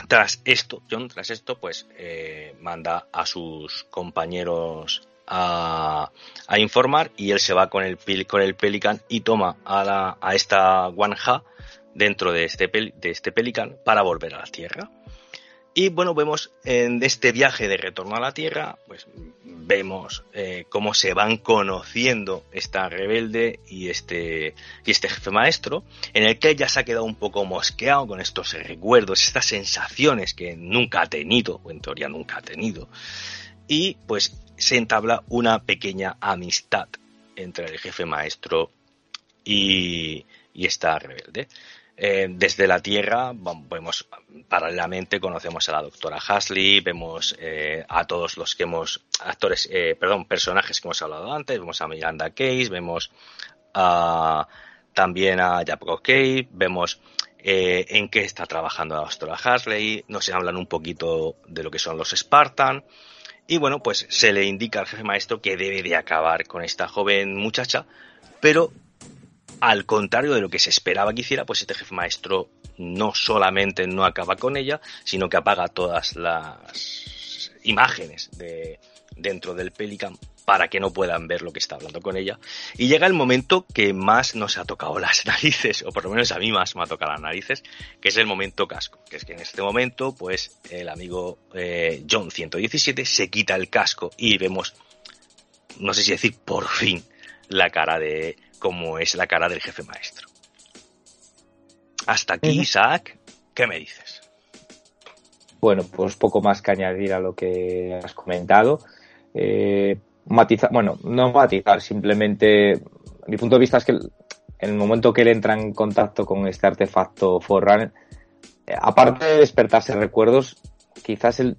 tras esto, John, tras esto, pues, eh, manda a sus compañeros a, informar y él se va con el, con el Pelican y toma a, la, a esta Wanja dentro de este, de este Pelican para volver a la Tierra. Y bueno, vemos en este viaje de retorno a la Tierra, pues vemos eh, cómo se van conociendo esta rebelde y este, y este jefe maestro, en el que ya se ha quedado un poco mosqueado con estos recuerdos, estas sensaciones que nunca ha tenido, o en teoría nunca ha tenido. Y pues se entabla una pequeña amistad entre el jefe maestro y, y esta rebelde. Eh, desde la Tierra, vemos paralelamente conocemos a la doctora Hasley, vemos eh, a todos los que hemos, actores, eh, perdón, personajes que hemos hablado antes, vemos a Miranda Case, vemos a, también a Jacob Cave, vemos en qué está trabajando la doctora Hasley, nos hablan un poquito de lo que son los Spartan, y bueno, pues se le indica al jefe maestro que debe de acabar con esta joven muchacha, pero al contrario de lo que se esperaba que hiciera, pues este jefe maestro no solamente no acaba con ella, sino que apaga todas las imágenes de dentro del Pelican para que no puedan ver lo que está hablando con ella. Y llega el momento que más nos ha tocado las narices, o por lo menos a mí más me ha tocado las narices, que es el momento casco. Que es que en este momento, pues el amigo eh, John 117 se quita el casco y vemos, no sé si decir por fin, la cara de, como es la cara del jefe maestro. Hasta aquí, Isaac, ¿qué me dices? Bueno, pues poco más que añadir a lo que has comentado. Eh, matizar, bueno, no matizar, simplemente mi punto de vista es que en el momento que él entra en contacto con este artefacto Forerunner, eh, aparte de despertarse recuerdos, quizás él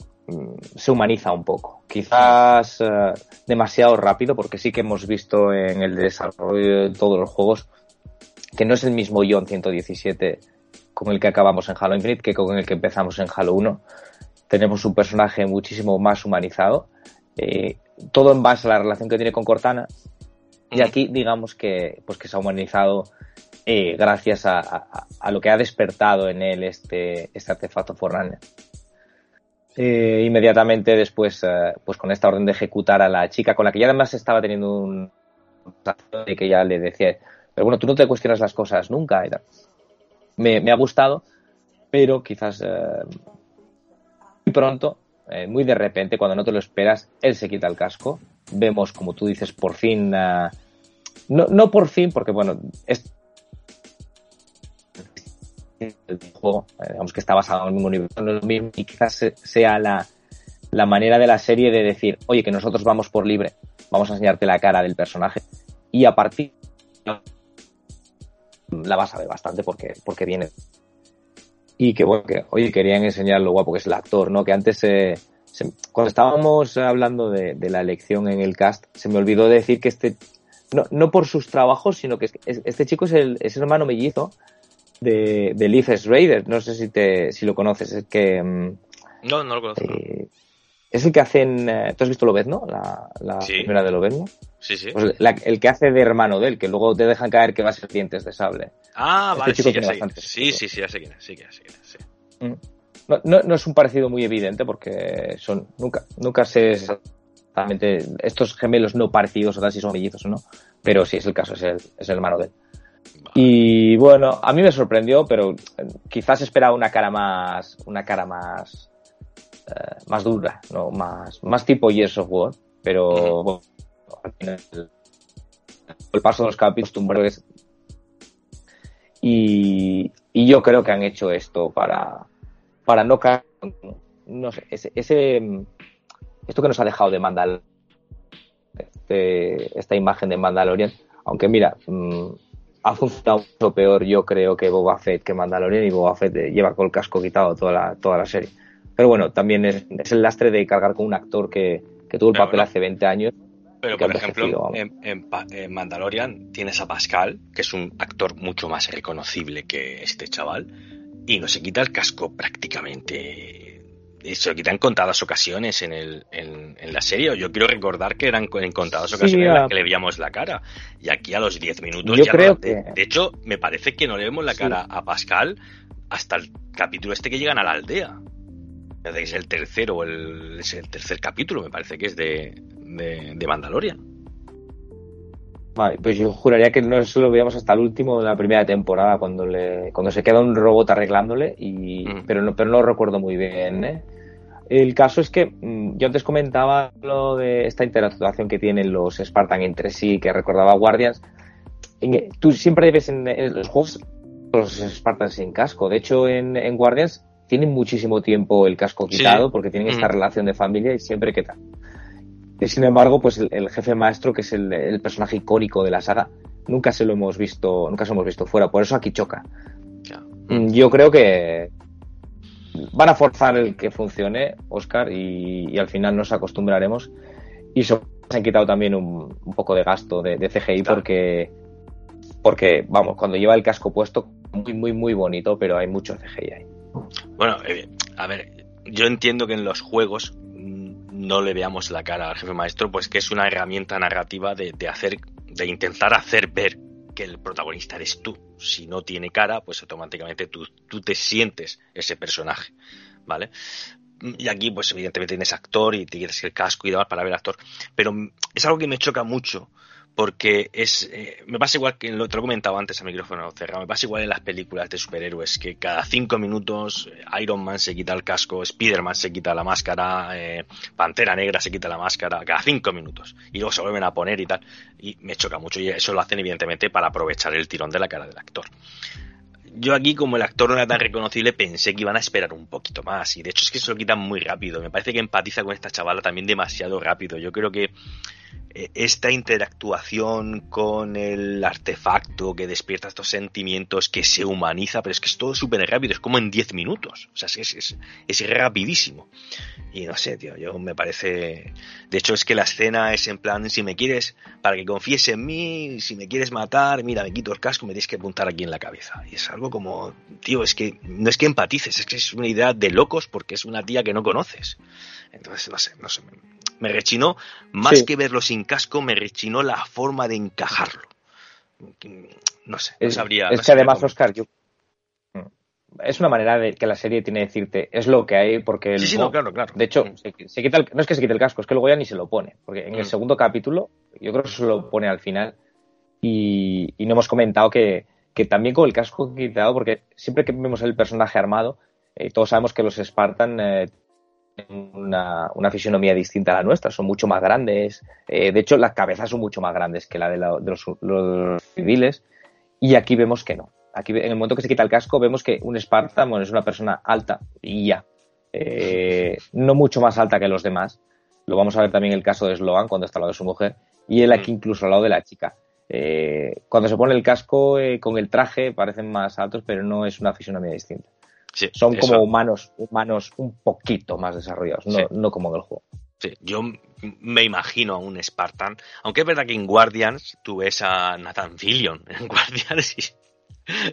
se humaniza un poco. Quizás eh, demasiado rápido, porque sí que hemos visto en el desarrollo de todos los juegos que no es el mismo John 117 con el que acabamos en Halo Infinite que con el que empezamos en Halo 1. Tenemos un personaje muchísimo más humanizado, eh, todo en base a la relación que tiene con Cortana. Y aquí digamos que, pues que se ha humanizado eh, gracias a, a, lo que ha despertado en él este, este artefacto Forerunner. Eh, inmediatamente después, eh, pues con esta orden de ejecutar a la chica, con la que ya además estaba teniendo un de que ya le decía, pero bueno, tú no te cuestionas las cosas nunca. Me, me ha gustado, pero quizás eh, muy pronto, eh, muy de repente, cuando no te lo esperas, él se quita el casco. Vemos, como tú dices, por fin, no, no por fin, porque bueno, es, el juego, eh, digamos que está basado en el mismo universo, y quizás sea la, la manera de la serie de decir, oye, que nosotros vamos por libre, vamos a enseñarte la cara del personaje y a partir la vas a ver bastante porque, porque viene. Y que bueno, que oye, querían enseñar lo guapo que es el actor, ¿no? Que antes cuando estábamos hablando de, la elección en el cast, se me olvidó decir que este, no, no por sus trabajos, sino que este chico es el, es hermano mellizo de, de Leaf Raider. No sé si te, si lo conoces, es que. Mm, no, no lo conozco. Eh, es el que hacen. Eh, ¿Tú has visto Lobez, no? La, la primera de Lobez, ¿no? Sí, sí. Pues el que hace de hermano de él, que luego te dejan caer que va a ser dientes de sable. Ah, este vale, sí, sí, sí, sí, ya sé quién es, sí, ya sé quién es, sí. Mm. No, no, no, es un parecido muy evidente porque son nunca nunca sé exactamente estos gemelos no parecidos o tal si son mellizos o no, pero sí es el caso, es el, es el hermano de él. Y bueno, a mí me sorprendió, pero quizás esperaba una cara más, una cara más eh, más dura, ¿no? Más, más tipo Years of War, pero bueno, al final el, paso de los capítulos y, y yo creo que han hecho esto para, para no caer, no sé, ese, esto que nos ha dejado de Mandal, este, esta imagen de Mandalorian, aunque mira, mm, ha funcionado mucho peor yo creo que Boba Fett que Mandalorian y Boba Fett lleva con el casco quitado toda la, toda la serie. Pero bueno, también es, el lastre de cargar con un actor que, tuvo el papel hace 20 años. Pero, por ejemplo, en, Mandalorian tienes a Pascal, que es un actor mucho más reconocible que este chaval, y no se quita el casco prácticamente. Se lo quita en contadas ocasiones en, el, en, la serie. Yo quiero recordar que eran en contadas ocasiones en las que le veíamos la cara. Y aquí a los 10 minutos ya creo que... de, hecho, me parece que no le vemos la cara a Pascal hasta el capítulo este que llegan a la aldea es el tercero o el, es el tercer capítulo, me parece que es de, de, Mandalorian. Vale, pues yo juraría que no se lo veíamos hasta el último de la primera temporada, cuando le, cuando se queda un robot arreglándole, y, mm. pero, no, pero no lo recuerdo muy bien. ¿eh? El caso es que mm, yo antes comentaba lo de esta interactuación que tienen los Spartan entre sí, que recordaba Guardians. Tú siempre ves en, los juegos los Spartans sin casco. De hecho, en, en Guardians tienen muchísimo tiempo el casco quitado porque tienen esta mm. relación de familia y siempre que tal. Sin embargo, pues el, jefe maestro, que es el, personaje icónico de la saga, nunca se lo hemos visto, nunca se lo hemos visto fuera. Por eso aquí choca. Mm, yo creo que van a forzar el que funcione, Oscar, y, al final nos acostumbraremos. Y se han quitado también un, poco de gasto de, CGI porque, porque, vamos, cuando lleva el casco puesto, muy, muy, muy bonito, pero hay mucho CGI ahí. Bueno, eh, a ver, yo entiendo que en los juegos no le veamos la cara al jefe maestro, pues que es una herramienta narrativa de, hacer, de intentar hacer ver que el protagonista eres tú. Si no tiene cara, pues automáticamente tú, tú te sientes ese personaje, ¿vale? Y aquí, pues evidentemente tienes actor y tienes el casco y demás para ver actor. Pero es algo que me choca mucho porque es eh, me pasa igual que lo te lo he comentado antes a micrófono cerrado me pasa igual en las películas de superhéroes que cada cinco minutos eh, Iron Man se quita el casco Spider-Man se quita la máscara eh, Pantera Negra se quita la máscara cada cinco minutos y luego se vuelven a poner y tal y me choca mucho y eso lo hacen evidentemente para aprovechar el tirón de la cara del actor yo aquí, como el actor no era tan reconocible, pensé que iban a esperar un poquito más. Y de hecho es que se lo quitan muy rápido. Me parece que empatiza con esta chavala también demasiado rápido. Yo creo que esta interactuación con el artefacto que despierta estos sentimientos, que se humaniza, pero es que es todo súper rápido, es como en 10 minutos, o sea, es, es, es, rapidísimo. Y no sé, tío, yo me parece... De hecho, es que la escena es en plan, si me quieres, para que confíes en mí, si me quieres matar, mira, me quito el casco, me tienes que apuntar aquí en la cabeza. Y es algo como, tío, es que no es que empatices, es que es una idea de locos porque es una tía que no conoces. Entonces, no sé, no sé, me rechinó, más que verlo sin casco, me rechinó la forma de encajarlo. No sé, no sabría. Es que además, Oscar, yo, es una manera de que la serie tiene que decirte, es lo que hay, porque sí, sí, no, claro, claro. De hecho, se, quita no es que se quite el casco, es que luego ya ni se lo pone, porque en el mm. segundo capítulo, yo creo que se lo pone al final, y, no hemos comentado que, también con el casco quitado, porque siempre que vemos el personaje armado, eh, todos sabemos que los Spartan eh, una, una, fisionomía distinta a la nuestra, son mucho más grandes, eh, de hecho las cabezas son mucho más grandes que la de, los, civiles y aquí vemos que no. Aquí en el momento que se quita el casco vemos que un Spartan es una persona alta y ya, eh, no mucho más alta que los demás. Lo vamos a ver también en el caso de Sloan cuando está al lado de su mujer y él aquí mm. incluso al lado de la chica. eh, cuando se pone el casco eh, con el traje parecen más altos, pero no es una fisonomía distinta. Son como humanos, humanos un poquito más desarrollados, no, no como en el juego. Sí, yo me imagino a un Spartan, aunque es verdad que en Guardians tú ves a Nathan Fillion en Guardians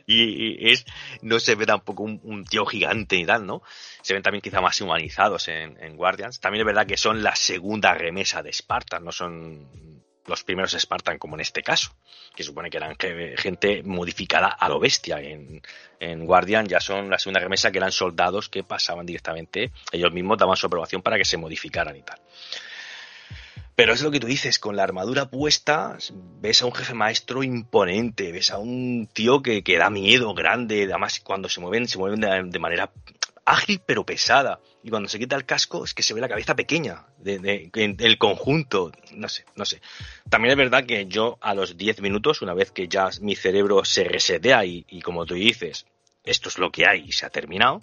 y, es no se ve tampoco un, tío gigante y tal, ¿no? Se ven también quizá más humanizados en, en, Guardians. También es verdad que son la segunda remesa de Spartan, no son los primeros Spartan como en este caso, que supone que eran gente modificada a lo bestia. En, en Guardian ya son la segunda remesa que eran soldados que pasaban directamente, ellos mismos daban su aprobación para que se modificaran y tal. Pero es lo que tú dices, con la armadura puesta, ves a un jefe maestro imponente, ves a un tío que, que da miedo, grande, además cuando se mueven, se mueven de, manera ágil pero pesada. Y cuando se quita el casco es que se ve la cabeza pequeña de, el conjunto. No sé, no sé. También es verdad que yo a los 10 minutos, una vez que ya mi cerebro se resetea y, y como tú dices, esto es lo que hay y se ha terminado,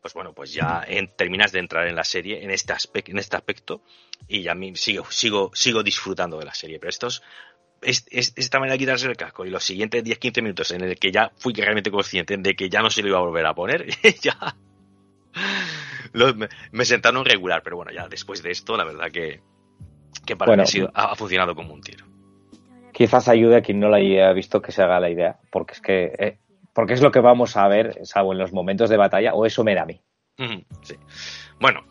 pues bueno, pues ya terminas de entrar en la serie en este, aspecto, en este aspecto y ya sigo, sigo, sigo disfrutando de la serie. Pero estos es, esta manera de quitarse el casco y los siguientes 10-15 minutos en el que ya fui realmente consciente de que ya no se lo iba a volver a poner, ya me, sentaron regular, pero bueno, ya después de esto, la verdad que, que para mí ha, funcionado como un tiro. Quizás ayude a quien no la haya visto que se haga la idea, porque es que eh, porque es lo que vamos a ver, salvo en los momentos de batalla, o eso me da a mí. Sí. Bueno,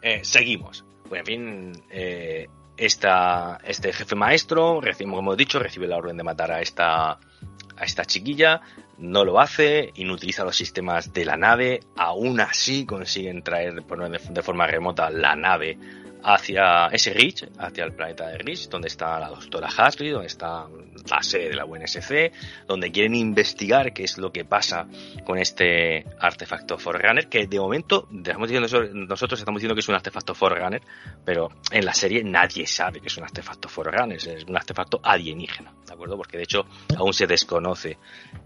eh, seguimos. Pues, en fin, eh, este jefe maestro, como hemos dicho, recibe la orden de matar a esta, a esta chiquilla, no lo hace, inutiliza los sistemas de la nave, aún así consiguen traer de forma remota la nave hacia ese Reach, hacia el planeta de Reach, donde está la doctora Hasley, donde está la sede de la UNSC, donde quieren investigar qué es lo que pasa con este artefacto Forerunner, que de momento nosotros estamos diciendo que es un artefacto Forerunner, pero en la serie nadie sabe que es un artefacto Forerunner, es un artefacto alienígena, ¿de acuerdo? Porque de hecho aún se desconoce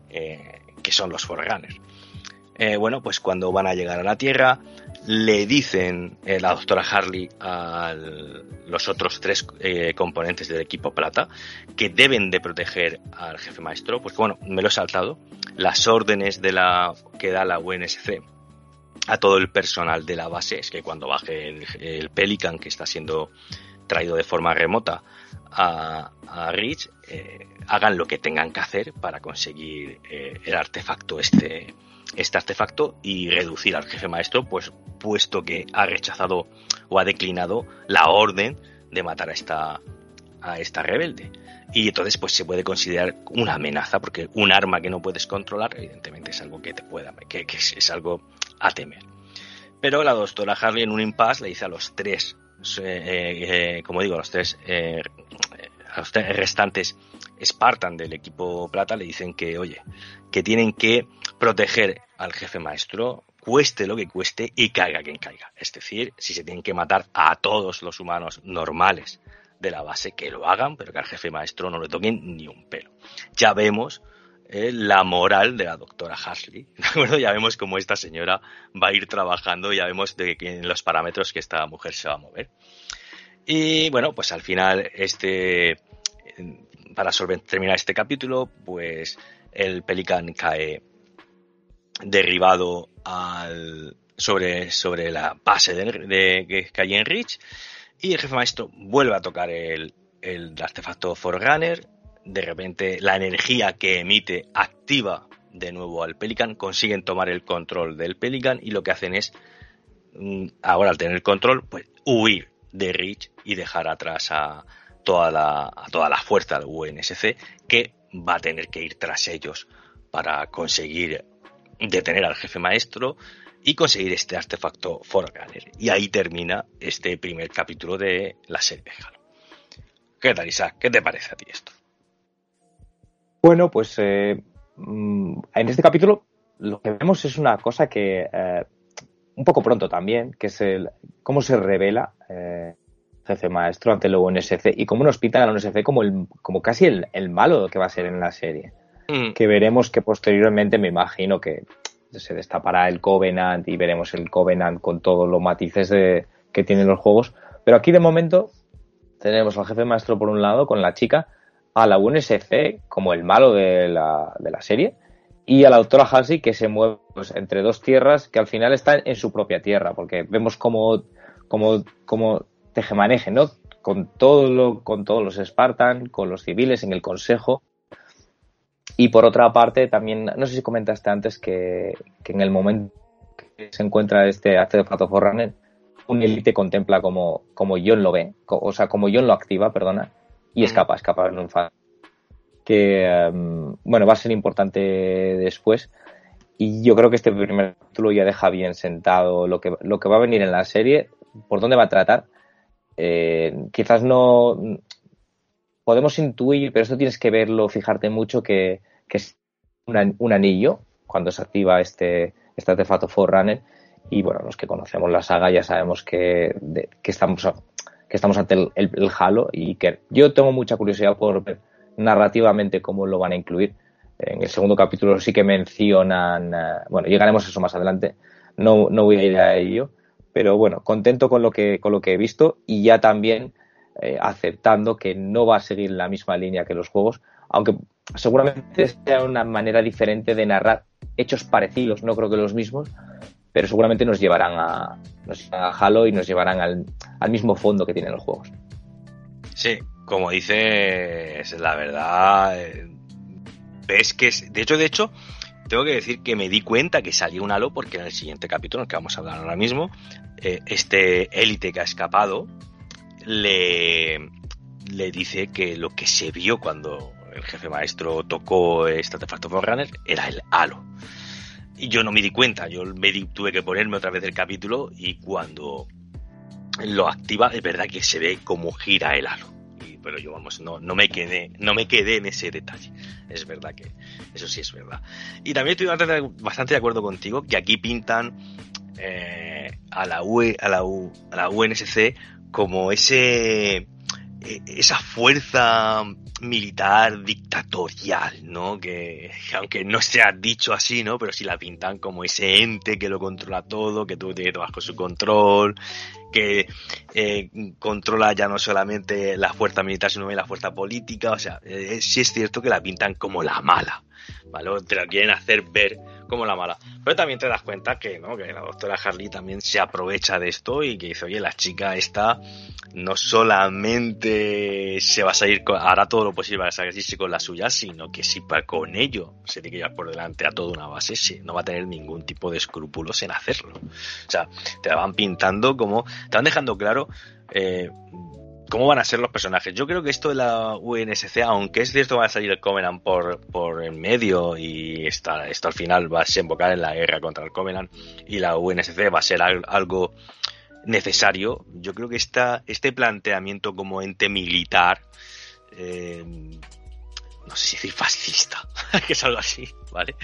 eh, son los Forerunners. Eh, bueno, pues cuando van a llegar a la Tierra, le dicen eh, la doctora Harley a los otros tres eh, componentes del equipo plata que deben de proteger al jefe maestro, pues bueno, me lo he saltado, las órdenes que da la UNSC a todo el personal de la base es que cuando baje el, Pelican que está siendo traído de forma remota a, a Rich, hagan lo que tengan que hacer para conseguir el artefacto este este artefacto y reducir al jefe maestro, pues puesto que ha rechazado o ha declinado la orden de matar a esta a esta rebelde. Y entonces pues se puede considerar una amenaza, porque un arma que no puedes controlar, evidentemente es algo que te pueda, que, es, algo a temer. Pero la doctora Harley en un impasse le dice a los tres, eh, eh, como digo, a los tres, eh, a los tres restantes Spartan del equipo plata le dicen que, oye, que tienen que proteger al jefe maestro, cueste lo que cueste y caiga quien caiga. Es decir, si se tienen que matar a todos los humanos normales de la base, que lo hagan, pero que al jefe maestro no le toquen ni un pelo. Ya vemos eh, la moral de la doctora Hasley, Ya vemos cómo esta señora va a ir trabajando, ya vemos de que, en los parámetros que esta mujer se va a mover. Y bueno, pues al final este para terminar este capítulo, pues el Pelican cae derribado al, sobre, la base de, que cae en Rich y el jefe maestro vuelve a tocar el, artefacto Forerunner. De repente la energía que emite activa de nuevo al Pelican, consiguen tomar el control del Pelican y lo que hacen es, mm, ahora al tener control, pues huir de Rich y dejar atrás a, toda la, a toda la fuerza del UNSC que va a tener que ir tras ellos para conseguir detener al jefe maestro y conseguir este artefacto Forerunner. Y ahí termina este primer capítulo de la serie de Halo. ¿Qué tal, Isaac? ¿Qué te parece a ti esto? Bueno, pues eh, mm, en este capítulo lo que vemos es una cosa que eh, un poco pronto también, que es el cómo se revela eh, jefe maestro ante la UNSC y cómo nos pintan a la UNSC como, el, como casi el, el malo que va a ser en la serie. Mm. Que veremos que posteriormente me imagino que se destapará el Covenant y veremos el Covenant con todos los matices de, que tienen los juegos. Pero aquí de momento tenemos al jefe maestro por un lado con la chica a la UNSC como el malo de la, de la serie y a la doctora Halsey que se mueve pues, entre dos tierras que al final están en su propia tierra, porque vemos como, como, como tejemaneje, ¿no? Con, todo lo, con todos los Spartan, con los civiles en el consejo. Y por otra parte, también, no sé si comentaste antes que, que en el momento que se encuentra este acto de Fato Forerunner, un élite contempla como, como John lo ve, o sea, como John lo activa, perdona, y escapa, escapa en un que em, bueno, va a ser importante después. Y yo creo que este primer título ya deja bien sentado lo que, lo que va a venir en la serie, por dónde va a tratar. Eh, quizás no podemos intuir, pero esto tienes que verlo, fijarte mucho que, es un anillo cuando se activa este, este artefacto Forerunner. Y bueno, los que conocemos la saga ya sabemos que, que estamos, que estamos ante el, el, el, Halo y que yo tengo mucha curiosidad por ver narrativamente cómo lo van a incluir. En el segundo capítulo sí que mencionan, eh, bueno, llegaremos a eso más adelante, no, no voy a ir a ello, pero bueno, contento con lo que, con lo que he visto y ya también eh, aceptando que no va a seguir la misma línea que los juegos, aunque seguramente sea una manera diferente de narrar hechos parecidos, no creo que los mismos, pero seguramente nos llevarán a, nos llevarán a Halo y nos llevarán al, mismo fondo que tienen los juegos. Sí, como dices, la verdad, eh, ves que es, de hecho, de hecho, tengo que decir que me di cuenta que salió un halo porque en el siguiente capítulo, en el que vamos a hablar ahora mismo, eh, este élite que ha escapado le, le dice que lo que se vio cuando el jefe maestro tocó este artefacto Forerunner era el halo. Y yo no me di cuenta, yo me tuve que ponerme otra vez el capítulo y cuando lo activa es verdad que se ve como gira el halo pero yo vamos, no, no me quedé, no me quedé en ese detalle. Es verdad que eso sí es verdad. Y también estoy bastante de acuerdo contigo que aquí pintan a la UE, a la, U, a la UNSC como ese e, esa fuerza militar dictatorial, ¿no? Que, aunque no se ha dicho así, ¿no? Pero sí la pintan como ese ente que lo controla todo, que tú tienes bajo su control, que eh, controla ya no solamente la fuerza militar, sino también la fuerza política. O sea, eh, sí es cierto que la pintan como la mala, ¿vale? Te la quieren hacer ver como la mala. Pero también te das cuenta que, ¿no? que la doctora Harley también se aprovecha de esto y que dice, oye, la chica esta no solamente se va a salir, con, hará todo lo posible para salirse con la suya, sino que si con ello se tiene que llevar por delante a toda una base, no va a tener ningún tipo de escrúpulos en hacerlo. O sea, te la van pintando como, te van dejando claro eh, cómo van a ser los personajes. Yo creo que esto de la UNSC, aunque es cierto va a salir el Covenant por, por en medio y está, esto al final va a desembocar en la guerra contra el Covenant y la UNSC va a ser algo necesario, yo creo que esta, este planteamiento como ente militar, eh, no sé si decir fascista, que es algo así, ¿vale?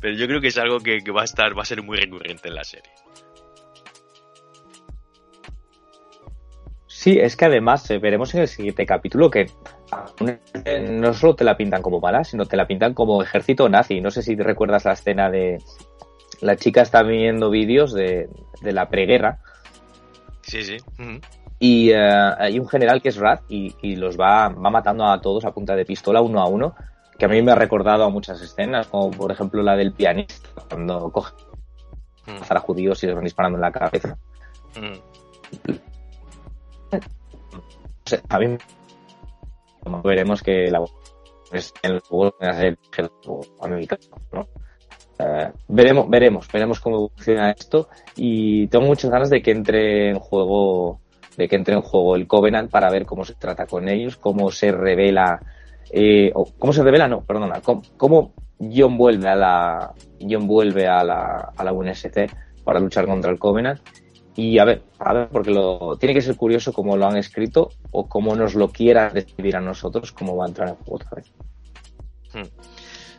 Pero yo creo que es algo que, que va a estar, va a ser muy recurrente en la serie. Sí, es que además eh, veremos en el siguiente capítulo que no solo te la pintan como mala, sino te la pintan como ejército nazi. No sé si recuerdas la escena de la chica está viendo vídeos de, de la preguerra. Sí, sí. Y uh, hay un general que es Rat y, y, los va, va matando a todos a punta de pistola uno a uno, que a mí me ha recordado a muchas escenas, como por ejemplo la del pianista, cuando coge a judíos y les van disparando en la cabeza a mí veremos que la en el juego va a ser americano, ¿no? Uh, veremos, veremos, veremos cómo funciona esto y tengo muchas ganas de que entre en juego, de que entre en juego el Covenant para ver cómo se trata con ellos, cómo se revela, eh, o cómo se revela, no, perdona, cómo, cómo John vuelve a la, John vuelve a la, a la UNSC para luchar contra el Covenant y a ver, a ver, porque lo, tiene que ser curioso cómo lo han escrito o cómo nos lo quieran describir a nosotros, cómo va a entrar en juego otra vez. Hmm.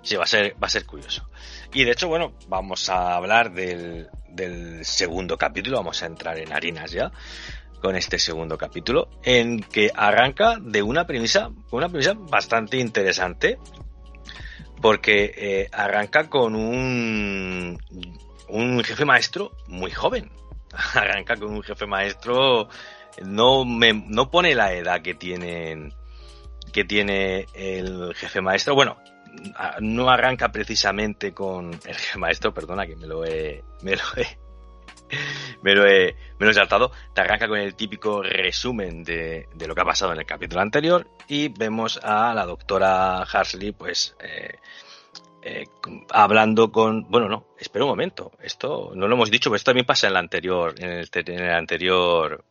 Sí, va a ser, va a ser curioso. Y de hecho, bueno, vamos a hablar del, del segundo capítulo, vamos a entrar en harinas ya con este segundo capítulo, en que arranca de una premisa, una premisa bastante interesante, porque eh, arranca con un, un jefe maestro muy joven, arranca con un jefe maestro, no, me, no pone la edad que tienen que tiene el jefe maestro. Bueno, no arranca precisamente con el jefe maestro, perdona que me lo he, me lo he, me lo he, me lo he saltado. Te arranca con el típico resumen de, de, lo que ha pasado en el capítulo anterior y vemos a la doctora Harsley, pues, eh, eh, hablando con, bueno, no, espera un momento, esto no lo hemos dicho, pero esto también pasa en el anterior, en el, en el anterior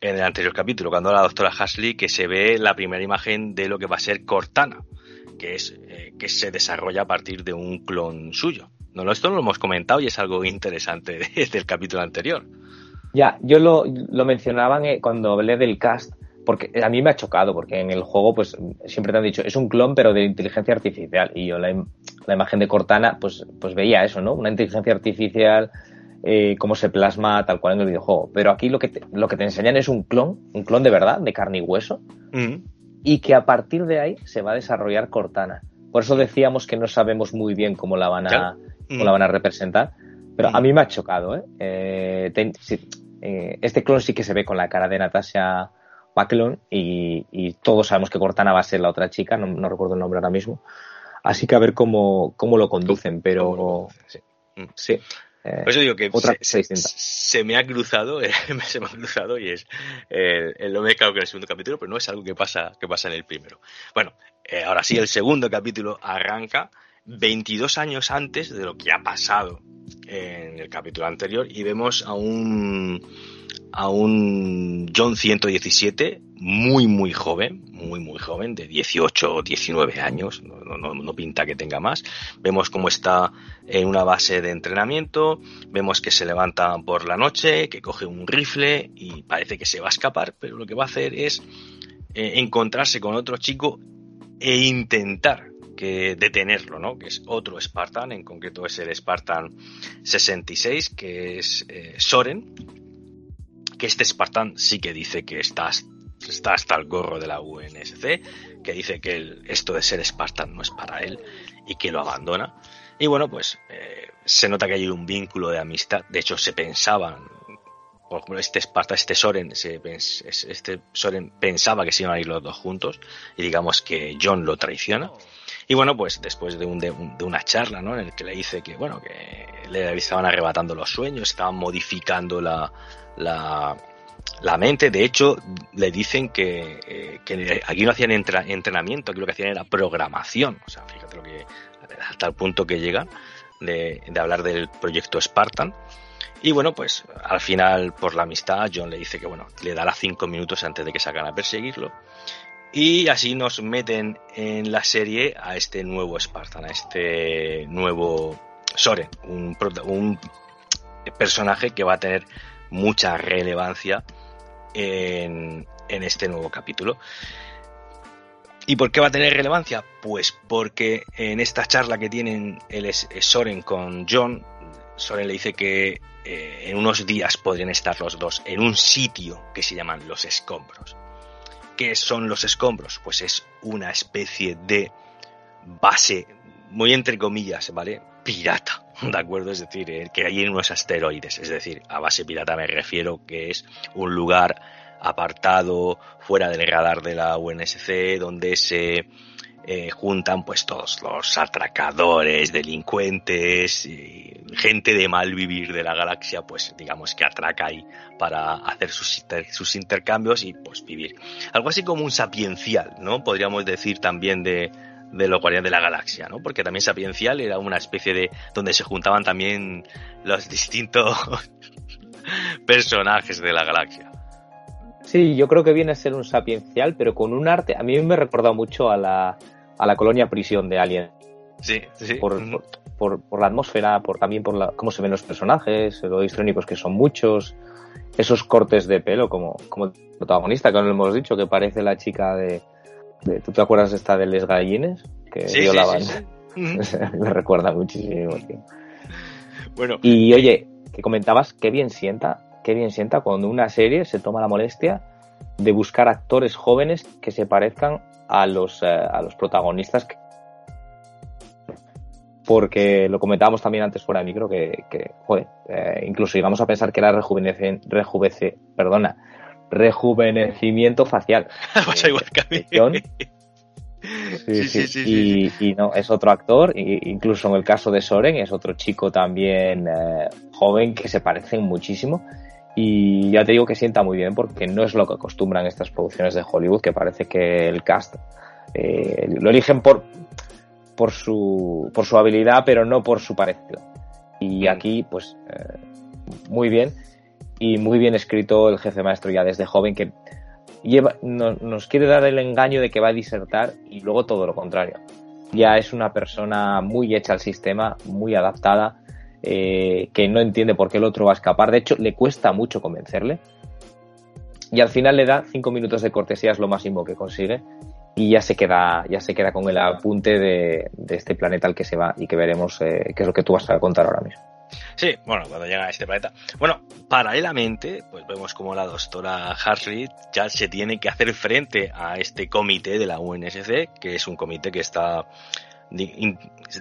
en el anterior capítulo, cuando la doctora Hasley, que se ve la primera imagen de lo que va a ser Cortana, que es eh, que se desarrolla a partir de un clon suyo. No, esto no lo hemos comentado y es algo interesante del capítulo anterior. Ya, yo lo, lo mencionaban eh, cuando hablé del cast, porque a mí me ha chocado, porque en el juego, pues siempre te han dicho, es un clon, pero de inteligencia artificial. Y yo la, la imagen de Cortana, pues, pues veía eso, ¿no? Una inteligencia artificial eh, cómo se plasma tal cual en el videojuego. Pero aquí lo que, te, lo que te enseñan es un clon, un clon de verdad, de carne y hueso, mm. y que a partir de ahí se va a desarrollar Cortana. Por eso decíamos que no sabemos muy bien cómo la van a, cómo la van a representar. Pero a mm. mí me ha chocado, ¿eh? eh, eh este clon sí que se ve con la cara de Natasha Backlon y, y, todos sabemos que Cortana va a ser la otra chica, no, no, recuerdo el nombre ahora mismo. Así que a ver cómo, cómo lo conducen, pero sí. sí. Eh, Por eso digo que se, me ha cruzado, se me ha cruzado y es eh, lo me he que en el segundo capítulo, pero no es algo que pasa, que pasa en el primero. Bueno, eh, ahora sí, el segundo capítulo arranca 22 años antes de lo que ha pasado en el capítulo anterior y vemos a un a un John 117 muy muy joven, muy muy joven, de 18 o 19 años, no, no, no, pinta que tenga más. Vemos cómo está en una base de entrenamiento, vemos que se levanta por la noche, que coge un rifle y parece que se va a escapar, pero lo que va a hacer es eh, encontrarse con otro chico e intentar que detenerlo, ¿no? Que es otro Spartan, en concreto es el Spartan 66, que es eh, Soren, que este Spartan sí que dice que está, hasta el gorro de la UNSC, que dice que esto de ser Spartan no es para él y que lo abandona. Y bueno, pues eh, se nota que hay un vínculo de amistad. De hecho, se pensaban, por ejemplo, este Spartan, este Soren, este Soren pensaba que se iban a ir los dos juntos y digamos que John lo traiciona. Y bueno, pues después de, un, de, una charla, ¿no? En el que le dice que, bueno, que le estaban arrebatando los sueños, estaban modificando la, la, la mente. De hecho, le dicen que, eh, que aquí no hacían entrenamiento, aquí lo que hacían era programación. O sea, fíjate lo que, hasta el punto que llegan de, de hablar del proyecto Spartan. Y bueno, pues al final, por la amistad, John le dice que bueno, le dará cinco minutos antes de que salgan a perseguirlo. Y así nos meten en la serie a este nuevo Spartan, a este nuevo Soren, un, personaje que va a tener mucha relevancia en, en este nuevo capítulo. ¿Y por qué va a tener relevancia? Pues porque en esta charla que tienen el Soren con John, Soren le dice que eh, en unos días podrían estar los dos en un sitio que se llaman los escombros. ¿Qué son los escombros? Pues es una especie de base, muy entre comillas, ¿vale? Pirata, ¿de acuerdo? Es decir, eh, que hay en unos asteroides, es decir, a base pirata me refiero que es un lugar apartado, fuera del radar de la UNSC, donde se eh, juntan pues todos los atracadores, delincuentes, gente de mal vivir de la galaxia, pues digamos que atraca ahí para hacer sus, sus intercambios y pues vivir. Algo así como un sapiencial, ¿no? Podríamos decir también de, de los Guardianes de la Galaxia, ¿no? Porque también Sapiencial era una especie de donde se juntaban también los distintos personajes de la galaxia. Sí, yo creo que viene a ser un sapiencial, pero con un arte. A mí me recordado mucho a la, a la colonia prisión de Alien. Sí, sí. Por, por, por, la atmósfera, por también por la, cómo se ven los personajes, los histrónicos que son muchos, esos cortes de pelo como, como protagonista, que no lo hemos dicho, que parece la chica de, ¿Tú te acuerdas de esta de Les Gallines? Que sí, violaban. Sí, Me recuerda muchísimo, tío. Bueno. Y oye, que comentabas, qué bien sienta, qué bien sienta cuando una serie se toma la molestia de buscar actores jóvenes que se parezcan a los, eh, a los protagonistas. Porque lo comentábamos también antes fuera de micro que, que joder, eh, incluso llegamos a pensar que era rejuvenece, rejuvece, perdona, rejuvenecimiento facial. Pasa igual que a mí. Sí, sí, sí, y, y, no, es otro actor, y, incluso en el caso de Soren es otro chico también eh, joven que se parecen muchísimo. Y ya te digo que sienta muy bien porque no es lo que acostumbran estas producciones de Hollywood, que parece que el cast eh, lo eligen por, por, su, por su habilidad, pero no por su parecido. Y mm. aquí, pues, eh, muy bien. Y muy bien escrito el jefe maestro ya desde joven, que lleva, nos quiere dar el engaño de que va a disertar y luego todo lo contrario. Ya es una persona muy hecha al sistema, muy adaptada, eh, que no entiende por qué el otro va a escapar. De hecho, le cuesta mucho convencerle. Y al final le da cinco minutos de cortesía, es lo máximo que consigue. Y ya se queda, ya se queda con el apunte de, este planeta al que se va y que veremos eh, qué es lo que tú vas a contar ahora mismo. Sí, bueno, cuando llega a este planeta. Bueno, paralelamente, pues vemos como la doctora Hartley ya se tiene que hacer frente a este comité de la UNSC, que es un comité que está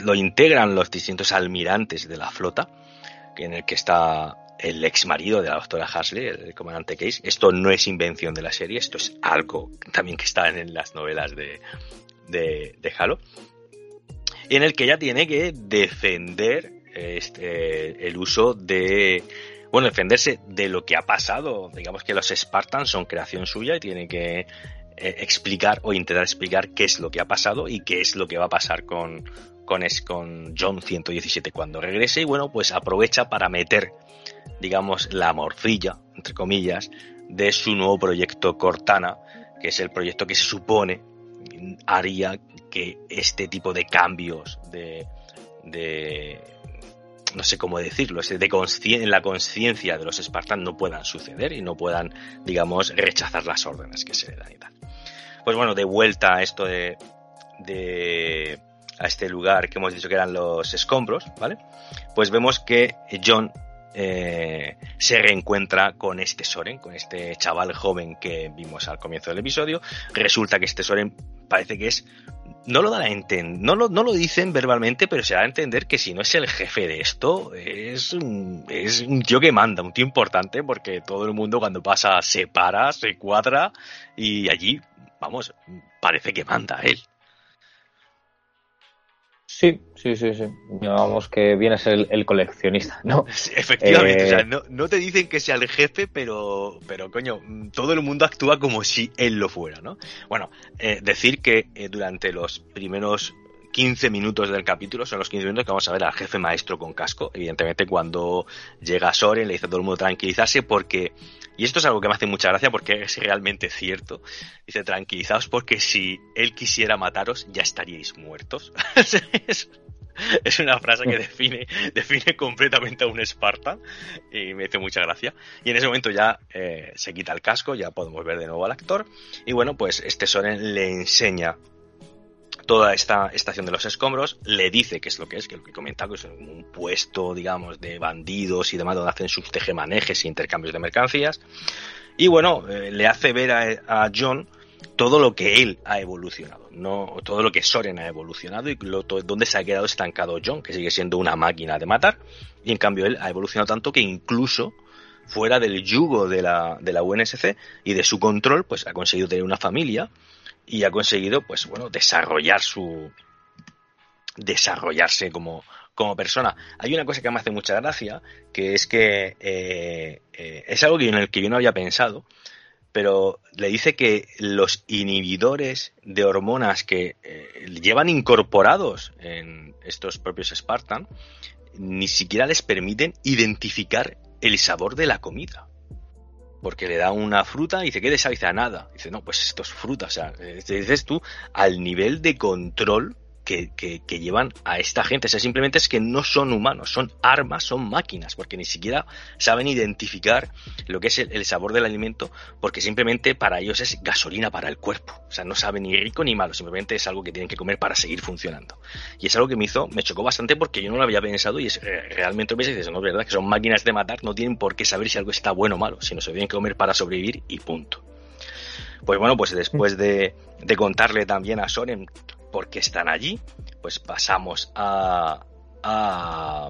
lo integran los distintos almirantes de la flota, en el que está el ex marido de la doctora Hasley, el comandante Case. Esto no es invención de la serie, esto es algo también que está en las novelas de, de, de Halo. En el que ella tiene que defender este, el uso de. Bueno, defenderse de lo que ha pasado. Digamos que los Spartans son creación suya y tiene que eh, explicar o intentar explicar qué es lo que ha pasado y qué es lo que va a pasar con, con, John 117 cuando regrese y bueno, pues aprovecha para meter, digamos, la morcilla, entre comillas, de su nuevo proyecto Cortana, que es el proyecto que se supone haría que este tipo de cambios de, de no sé cómo decirlo, de en la conciencia de los espartanos no puedan suceder y no puedan, digamos, rechazar las órdenes que se le dan y tal. Pues bueno, de vuelta a esto de, de a este lugar que hemos dicho que eran los escombros, ¿vale? Pues vemos que John eh, se reencuentra con este Soren, con este chaval joven que vimos al comienzo del episodio. Resulta que este Soren parece que es no lo dan a entender, no lo, no lo dicen verbalmente, pero se da a entender que si no es el jefe de esto, es un, es un tío que manda, un tío importante, porque todo el mundo cuando pasa se para, se cuadra, y allí, vamos, parece que manda él. Sí, sí, sí, sí. Digamos que viene a ser el, coleccionista, ¿no? efectivamente, o sea, eh, no, te dicen que sea el jefe, pero, pero coño, todo el mundo actúa como si él lo fuera, ¿no? Bueno, eh, decir que eh, durante los primeros 15 minutos del capítulo son los 15 minutos que vamos a ver al jefe maestro con casco. Evidentemente, cuando llega Soren, le dice a todo el mundo tranquilizarse porque y esto es algo que me hace mucha gracia porque es realmente cierto. Dice, tranquilizaos porque si él quisiera mataros ya estaríais muertos. es, una frase que define, define completamente a un Esparta y me hace mucha gracia. Y en ese momento ya eh, se quita el casco, ya podemos ver de nuevo al actor. Y bueno, pues este Soren le enseña toda esta estación de los escombros, le dice qué es lo que es, que lo que he comentado, que es un puesto, digamos, de bandidos y demás, donde hacen sus tejemanejes e intercambios de mercancías. Y bueno, eh, le hace ver a, John todo lo que él ha evolucionado, no todo lo que Soren ha evolucionado y lo, donde se ha quedado estancado John, que sigue siendo una máquina de matar, y en cambio él ha evolucionado tanto que incluso fuera del yugo de la, de la UNSC y de su control, pues ha conseguido tener una familia y ha conseguido, pues bueno, desarrollar su. desarrollarse como, como persona. Hay una cosa que me hace mucha gracia, que es que eh, eh, es algo en el que yo no había pensado, pero le dice que los inhibidores de hormonas que eh, llevan incorporados en estos propios Spartan ni siquiera les permiten identificar el sabor de la comida porque le da una fruta y dice, ¿qué de Dice, nada. Dice, no, pues esto es fruta. O sea, dices tú, al nivel de control que, llevan a esta gente. O sea, simplemente es que no son humanos, son armas, son máquinas, porque ni siquiera saben identificar lo que es el, sabor del alimento, porque simplemente para ellos es gasolina para el cuerpo. O sea, no saben ni rico ni malo, simplemente es algo que tienen que comer para seguir funcionando. Y es algo que me hizo, me chocó bastante porque yo no lo había pensado y es eh, realmente me dices, no es verdad, que son máquinas de matar, no tienen por qué saber si algo está bueno o malo, sino se tienen que comer para sobrevivir y punto. Pues bueno, pues después de, de contarle también a Soren porque están allí, pues pasamos a, a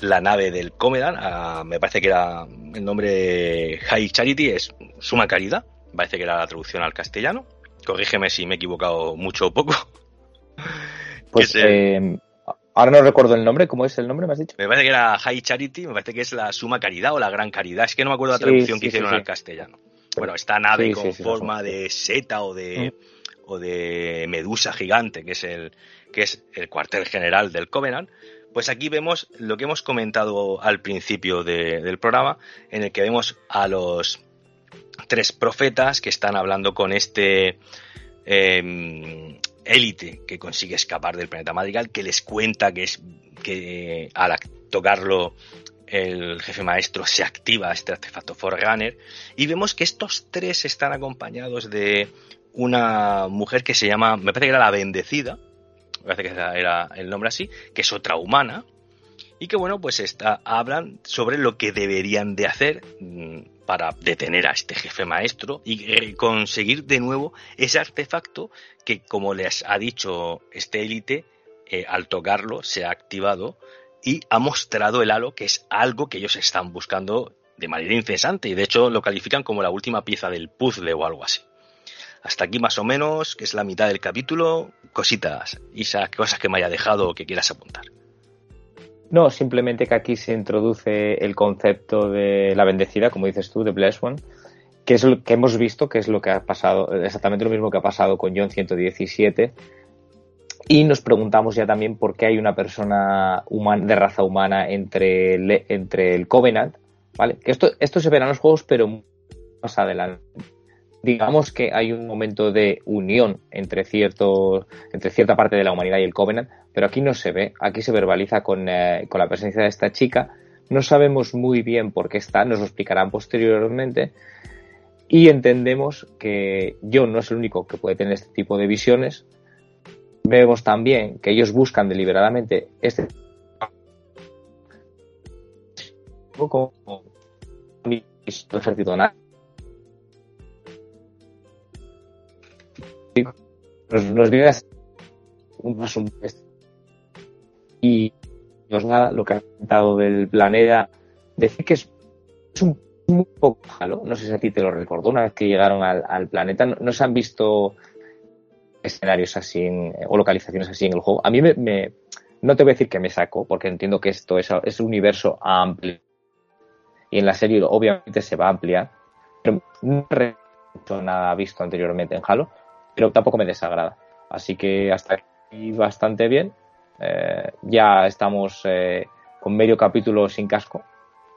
la nave del Comedan, me parece que era el nombre High Charity, es Suma Caridad, parece que era la traducción al castellano. Corrígeme si me he equivocado mucho o poco. Pues eh, ahora no recuerdo el nombre, ¿cómo es el nombre, me has dicho? Me parece que era High Charity, me parece que es la Suma Caridad o la Gran Caridad, es que no me acuerdo la traducción que hicieron al castellano. Bueno, esta nave con forma de seta o de, mm. O de medusa gigante, que es el, que es el cuartel general del Covenant, pues aquí vemos lo que hemos comentado al principio del programa, en el que vemos a los tres profetas que están hablando con este em, élite que consigue escapar del planeta Madrigal, que les cuenta que es que al tocarlo el jefe maestro se activa este artefacto Forerunner y vemos que estos tres están acompañados de una mujer que se llama, me parece que era la bendecida, me parece que era el nombre así, que es otra humana, y que bueno, pues está, hablan sobre lo que deberían de hacer mm, para detener a este jefe maestro y conseguir de nuevo ese artefacto que, como les ha dicho este élite, eh, al tocarlo se ha activado y ha mostrado el halo, que es algo que ellos están buscando de manera incesante y de hecho lo califican como la última pieza del puzzle o algo así. Hasta aquí más o menos, que es la mitad del capítulo. Cositas, Isa, cosas que me haya dejado o que quieras apuntar. No, simplemente que aquí se introduce el concepto de la bendecida, como dices tú, de Blessed One, que es lo que hemos visto, que es lo que ha pasado, exactamente lo mismo que ha pasado con John 117. Y nos preguntamos ya también por qué hay una persona de raza humana entre el, entre el Covenant, ¿vale? Que esto, esto se verá en los juegos, pero más adelante digamos que hay un momento de unión entre, cierto, entre cierta parte de la humanidad y el Covenant, pero aquí no se ve, aquí se verbaliza con, eh, con la presencia de esta chica. No sabemos muy bien por qué está, nos lo explicarán posteriormente. Y entendemos que John no es el único que puede tener este tipo de visiones. Vemos también que ellos buscan deliberadamente este como ejército nos, nos viene un resumen y nos nada lo que ha comentado del planeta decir que es, un muy poco malo. No sé si a ti te lo recordó una vez que llegaron al, planeta. No, se han visto escenarios así o localizaciones así en el juego. A mí me, no te voy a decir que me saco porque entiendo que esto es, es un universo amplio. Y en la serie obviamente se va a ampliar pero no he nada visto anteriormente en Halo pero tampoco me desagrada. Así que hasta aquí bastante bien. Eh, ya estamos eh, con medio capítulo sin casco.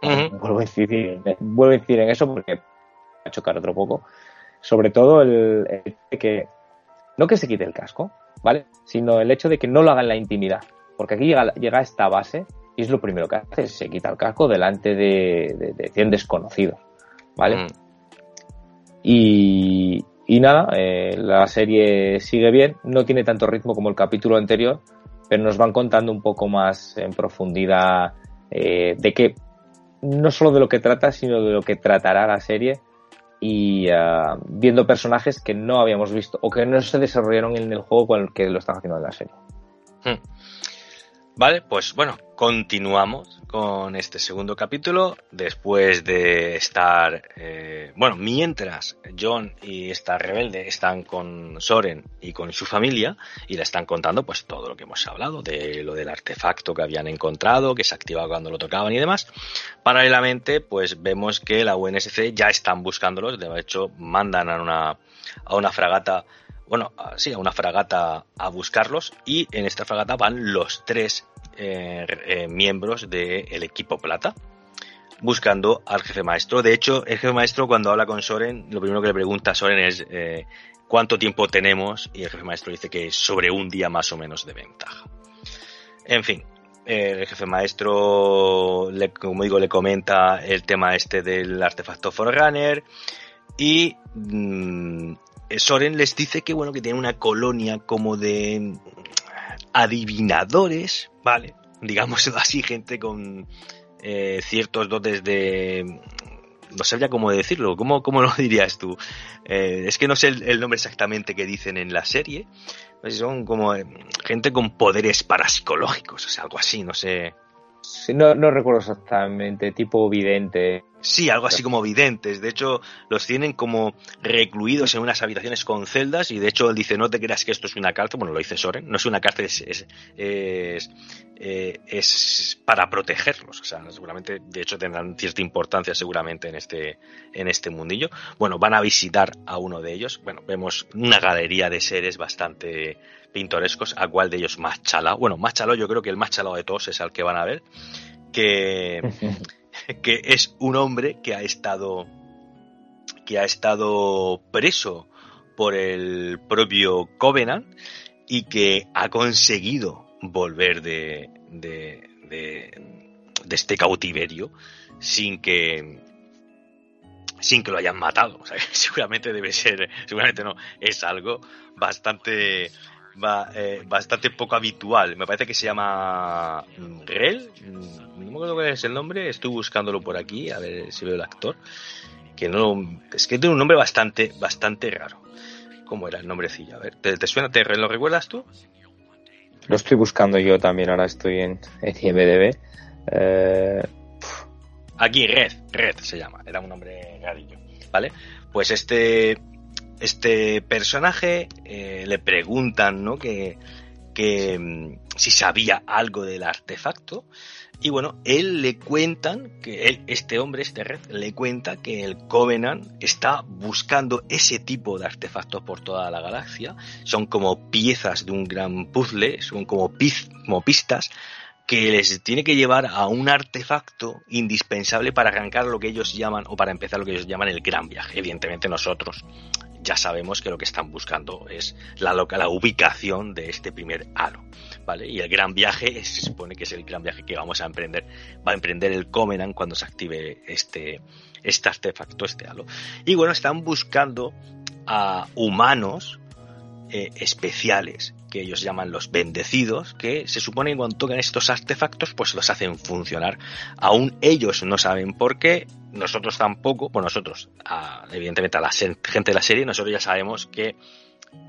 vuelvo, a decir, vuelvo a en eso porque a chocar otro poco. Sobre todo el, el, que no que se quite el casco, ¿vale? Sino el hecho de que no lo haga en la intimidad. Porque aquí llega, llega esta base y es lo primero que hace, se quita el casco delante de, de, 100 desconocidos, ¿vale? Y, y nada, eh, la serie sigue bien, no tiene tanto ritmo como el capítulo anterior, pero nos van contando un poco más en profundidad eh, de que no solo de lo que trata, sino de lo que tratará la serie y uh, viendo personajes que no habíamos visto o que no se desarrollaron en el juego con el que lo están haciendo en la serie. Hmm. Vale, pues bueno, continuamos con este segundo capítulo después de estar, eh, bueno, mientras John y esta rebelde están con Soren y con su familia y le están contando pues todo lo que hemos hablado de lo del artefacto que habían encontrado, que se activaba cuando lo tocaban y demás. Paralelamente, pues vemos que la UNSC ya están buscándolos, de hecho mandan a una, a una fragata bueno, sí, a una fragata a buscarlos y en esta fragata van los tres eh, eh, miembros del equipo plata buscando al jefe maestro. De hecho, el jefe maestro cuando habla con Soren, lo primero que le pregunta a Soren es eh, cuánto tiempo tenemos y el jefe maestro dice que sobre un día más o menos de ventaja. En fin, el jefe maestro, le, como digo, le comenta el tema este del artefacto Forerunner y mm, Soren les dice que bueno, que tiene una colonia como de adivinadores, ¿vale? Digamos así, gente con eh, ciertos dotes de... No sabría cómo decirlo, ¿cómo, cómo lo dirías tú? Eh, es que no sé el, nombre exactamente que dicen en la serie, pues son como eh, gente con poderes parapsicológicos, o sea, algo así, no sé. no, no recuerdo exactamente, tipo vidente. Sí, algo así como videntes. De hecho, los tienen como recluidos en unas habitaciones con celdas y de hecho él dice, no te creas que esto es una cárcel. Bueno, lo dice Soren, no es una cárcel, es, es, es, eh, es, para protegerlos. O sea, seguramente, de hecho, tendrán cierta importancia seguramente en este, en este mundillo. Bueno, van a visitar a uno de ellos. Bueno, vemos una galería de seres bastante pintorescos, a cuál de ellos más chalado. Bueno, más chalado, yo creo que el más chalado de todos es al que van a ver. Que... que es un hombre que ha estado que ha estado preso por el propio Covenant y que ha conseguido volver de, de, de, este cautiverio sin que sin que lo hayan matado. O sea, seguramente debe ser, seguramente no, es algo bastante eh, bastante poco habitual. Me parece que se llama Rel. No me acuerdo cuál es el nombre. Estoy buscándolo por aquí, a ver si veo el actor. Que no. Es que tiene un nombre bastante, bastante raro. ¿Cómo era el nombrecillo? A ver, ¿te, suena? ¿Te lo recuerdas tú? Lo estoy buscando yo también, ahora estoy en, en IMDB. Eh, aquí, Red, Red se llama, era un nombre rarillo, ¿vale? Pues este este personaje eh, le preguntan, ¿no? Que, que mm, si sabía algo del artefacto. Y bueno, él le cuentan que este hombre, este red, le cuenta que el Covenant está buscando ese tipo de artefactos por toda la galaxia. Son como piezas de un gran puzzle, son como, como pistas que les tiene que llevar a un artefacto indispensable para arrancar lo que ellos llaman, o para empezar lo que ellos llaman el gran viaje. Evidentemente nosotros ya sabemos que lo que están buscando es la, la ubicación de este primer halo. ¿vale? Y el gran viaje se supone que es el gran viaje que vamos a emprender. Va a emprender el Covenant cuando se active este, este artefacto, este halo. Y bueno, están buscando a humanos eh, especiales que ellos llaman los bendecidos, que se supone que cuando tocan estos artefactos, pues los hacen funcionar. Aún ellos no saben por qué, nosotros tampoco, pues nosotros, evidentemente a la gente de la serie, nosotros ya sabemos que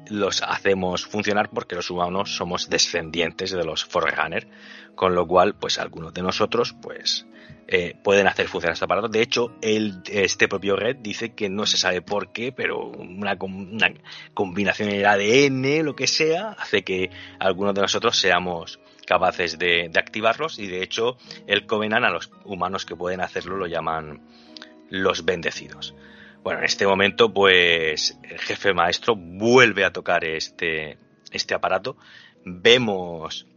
los hacemos funcionar porque los humanos somos descendientes de los Forerunner, con lo cual, pues algunos de nosotros, pues eh, pueden hacer funcionar este aparato. De hecho, el, este propio Red dice que no se sabe por qué, pero una, una combinación de ADN, lo que sea, hace que algunos de nosotros seamos capaces de, activarlos y de hecho el Covenant a los humanos que pueden hacerlo lo llaman los bendecidos. Bueno, en este momento pues el jefe maestro vuelve a tocar este, este aparato. Vemos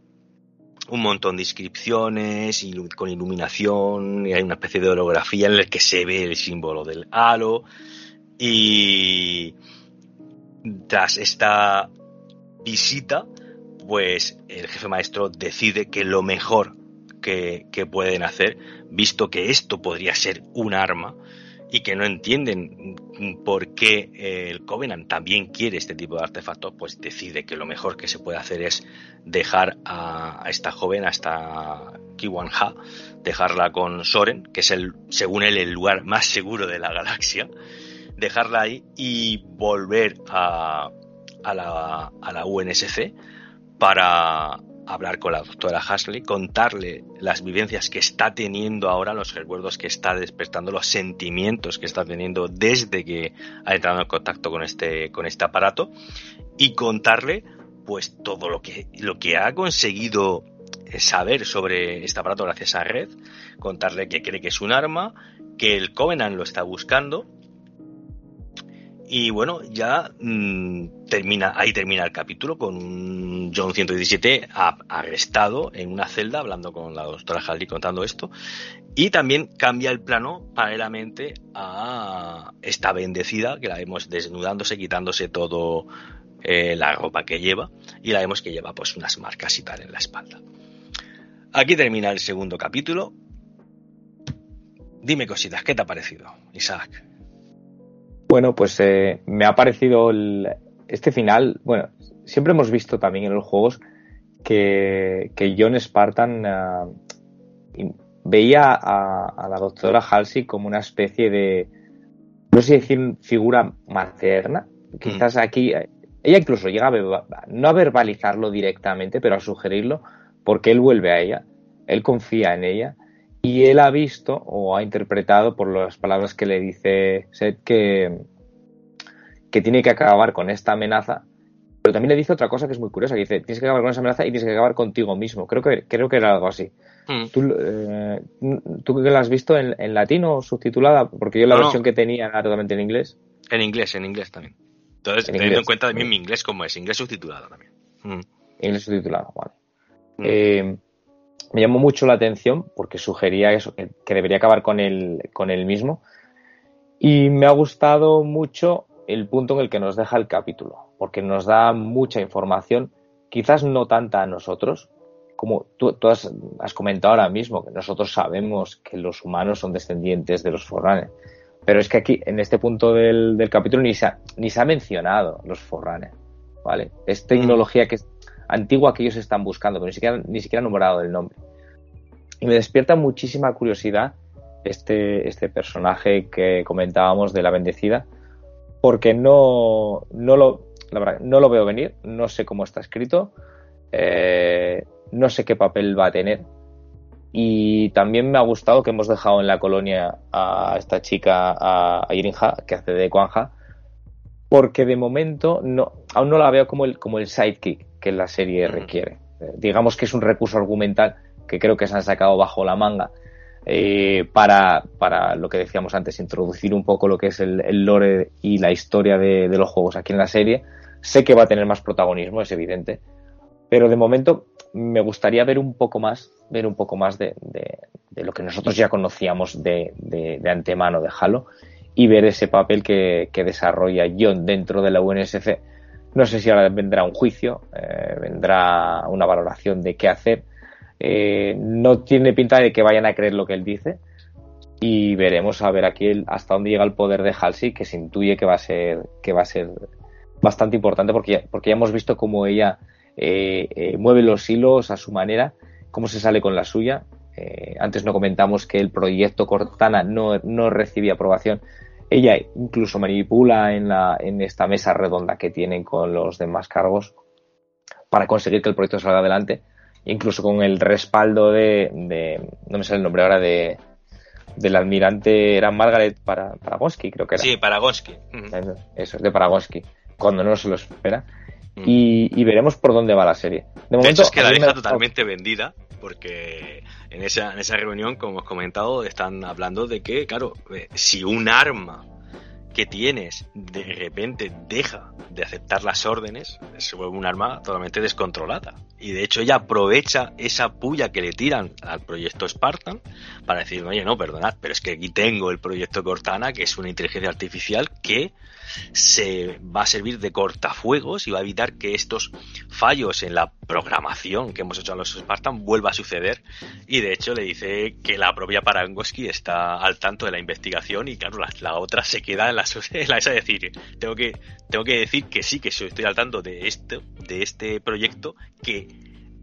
un montón de inscripciones con iluminación y hay una especie de holografía en la que se ve el símbolo del halo y tras esta visita pues el jefe maestro decide que lo mejor que, pueden hacer visto que esto podría ser un arma y que no entienden por qué eh, el Covenant también quiere este tipo de artefactos, pues decide que lo mejor que se puede hacer es dejar a, esta joven, a esta Kiwan Ha, dejarla con Soren, que es el, según él, el lugar más seguro de la galaxia, dejarla ahí y volver a, a, la, a la UNSC para hablar con la doctora Hasley, contarle las vivencias que está teniendo ahora, los recuerdos que está despertando, los sentimientos que está teniendo desde que ha entrado en contacto con este, con este aparato y contarle pues todo lo que, lo que ha conseguido saber sobre este aparato gracias a Red, contarle que cree que es un arma, que el Covenant lo está buscando y bueno, ya mm, termina, ahí termina el capítulo con John 117 arrestado en una celda hablando con la doctora Halley contando esto. Y también cambia el plano paralelamente a esta bendecida que la vemos desnudándose, quitándose todo eh, la ropa que lleva y la vemos que lleva pues unas marcas y tal en la espalda. Aquí termina el segundo capítulo. Dime cositas, ¿qué te ha parecido, Isaac? Bueno, pues eh, me ha parecido este final. Bueno, siempre hemos visto también en los juegos que, John Spartan eh, veía a, la doctora Halsey como una especie de, no sé decir, figura materna. Quizás mm. aquí, ella incluso llega a no a verbalizarlo directamente, pero a sugerirlo, porque él vuelve a ella. él confía en ella y él ha visto o ha interpretado por las palabras que le dice Seth que, que tiene que acabar con esta amenaza pero también le dice otra cosa que es muy curiosa, que dice, tienes que acabar con esa amenaza y tienes que acabar contigo mismo. Creo que, creo que era algo así. Hmm. ¿Tú, eh, ¿Tú que la has visto en, en, latino subtitulada? Porque yo la versión que tenía era totalmente en inglés. En inglés, en inglés también. Entonces, teniendo en cuenta también mi inglés como es, inglés subtitulado también. Hmm. Inglés subtitulado, vale. Hmm. Eh, me llamó mucho la atención porque sugería eso, que, que debería acabar con el, con el mismo. Y me ha gustado mucho el punto en el que nos deja el capítulo, porque nos da mucha información, quizás no tanta a nosotros, como tú, has, comentado ahora mismo, que nosotros sabemos que los humanos son descendientes de los Forranes, pero es que aquí, en este punto del, capítulo, ni se, ha, ni se ha mencionado los Forranes, ¿vale? Es tecnología que antigua que ellos están buscando, pero ni siquiera, ni siquiera han nombrado el nombre. Y me despierta muchísima curiosidad este, este personaje que comentábamos de la bendecida, porque no, no, lo, no lo veo venir, no sé cómo está escrito, eh, no sé qué papel va a tener. Y también me ha gustado que hemos dejado en la colonia a esta chica, a, Irinja, que hace de Kwanja, porque de momento no, aún no la veo como el, como el sidekick que la serie requiere. Eh, digamos que es un recurso argumental que creo que se han sacado bajo la manga eh, para, para, lo que decíamos antes, introducir un poco lo que es el, lore y la historia de, los juegos aquí en la serie. Sé que va a tener más protagonismo, es evidente, pero de momento me gustaría ver un poco más, ver un poco más de, lo que nosotros ya conocíamos de, antemano de Halo y ver ese papel que, desarrolla John dentro de la UNSC. No sé si ahora vendrá un juicio, eh, vendrá una valoración de qué hacer. Eh, no tiene pinta de que vayan a creer lo que él dice. Y veremos a ver aquí hasta dónde llega el poder de Halsey que se intuye que va a ser que va a ser bastante importante porque ya, porque ya hemos visto cómo ella eh, eh, mueve los hilos a su manera cómo se sale con la suya. Antes no comentamos que el proyecto Cortana no, no recibía aprobación ella incluso manipula en, la, en esta mesa redonda que tienen con los demás cargos para conseguir que el proyecto salga adelante incluso con el respaldo de, no me sale el nombre ahora, de del almirante, era Margaret para, Paragonsky, creo que era. Sí, Paragonsky. Eso, es de Paragonsky, cuando no se lo espera. Y, veremos por dónde va la serie. De, momento, hecho, es que la deja totalmente vendida, porque en esa, en esa reunión, como hemos comentado, están hablando de que, claro, eh, si un arma que tienes de repente deja de aceptar las órdenes, se vuelve un arma totalmente descontrolada. Y de hecho ella aprovecha esa puya que le tiran al proyecto Spartan para decir, oye, no, perdonad, pero es que aquí tengo el proyecto Cortana, que es una inteligencia artificial que se va a servir de cortafuegos y va a evitar que estos fallos en la programación que hemos hecho a los Spartan vuelva a suceder. Y de hecho le dice que la propia Parangoski está al tanto de la investigación y claro, la, otra se queda en la, en la esa decir, tengo que, tengo que decir que sí, que estoy al tanto de esto, de este proyecto, que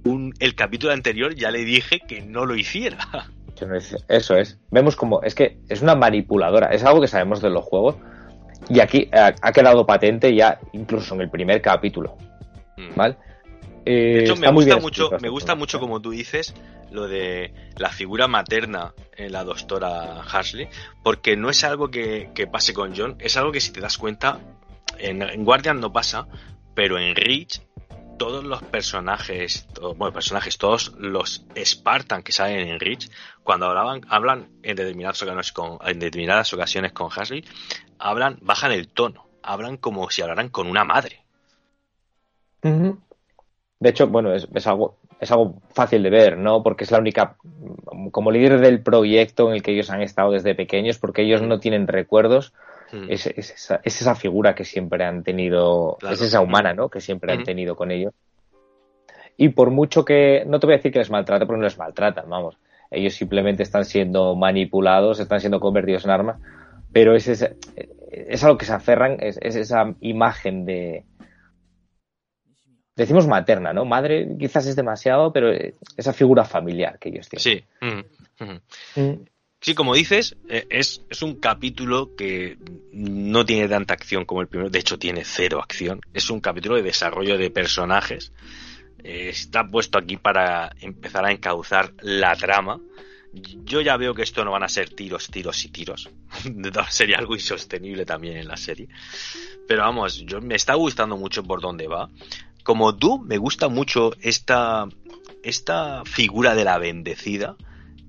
un, el capítulo anterior ya le dije que no lo hiciera. Eso es. Vemos como, es que es una manipuladora, es algo que sabemos de los juegos, y aquí ha, quedado patente ya incluso en el primer capítulo. Mm. ¿Vale? de hecho, eh, me gusta, mucho, me gusta mucho, como tú dices, lo de la figura materna en la doctora Harsley, porque no es algo que, pase con John, es algo que si te das cuenta, en, Guardian no pasa, pero en Reach todos los personajes, bueno, personajes, todos los Spartan que salen en Reach, cuando hablaban, hablan en determinadas ocasiones con, en determinadas ocasiones con Harsley, hablan, bajan el tono, hablan como si hablaran con una madre. De hecho, bueno, es, algo es algo fácil de ver, ¿no? Porque es la única, como líder del proyecto en el que ellos han estado desde pequeños, porque ellos no tienen recuerdos, hmm. es, esa, figura que siempre han tenido, es esa humana, ¿no? Que siempre han tenido con ellos. Y por mucho que, no te voy a decir que les maltrata, porque no les maltratan, vamos. Ellos simplemente están siendo manipulados, están siendo convertidos en armas, pero es, es, es a lo que se aferran, es, esa imagen de... Decimos materna, ¿no? Madre quizás es demasiado, pero esa figura familiar que ellos tienen. Sí. Mm. Sí, como dices, e, es, es, un capítulo que no tiene tanta acción como el primero, de hecho tiene cero acción. Es un capítulo de desarrollo de personajes eh, está puesto aquí para empezar a encauzar la trama. Yo ya veo que esto no van a ser tiros, tiros y tiros. Sería algo insostenible también en la serie. Pero vamos, yo me está gustando mucho por dónde va. Como tú, me gusta mucho esta, esta figura de la bendecida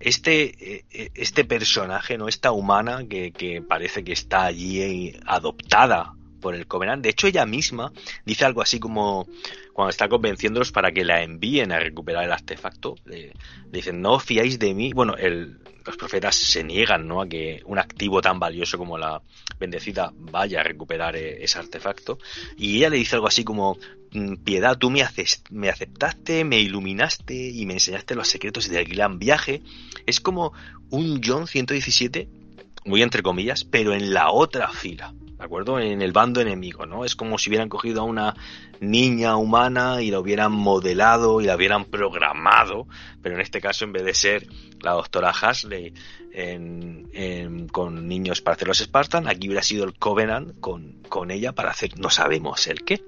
este, eh, este personaje, ¿no? Esta humana que, que, parece que está allí adoptada por el Covenant. De hecho, ella misma dice algo así como cuando está convenciéndolos para que la envíen a recuperar el artefacto. Le, dicen, no fiáis de mí. Bueno, el, los profetas se niegan ¿no? a que un activo tan valioso como la bendecida vaya a recuperar eh, ese artefacto. Y ella le dice algo así como, mm, piedad, tú me, me aceptaste, me iluminaste y me enseñaste los secretos del gran viaje. Es como un John 117, muy entre comillas, pero en la otra fila. ¿De acuerdo? En el bando enemigo, ¿no? Es como si hubieran cogido a una niña humana y la hubieran modelado y la hubieran programado, pero en este caso en vez de ser la doctora Hasley con niños para hacer los Spartan, aquí hubiera sido el Covenant con, con ella para hacer no sabemos el qué.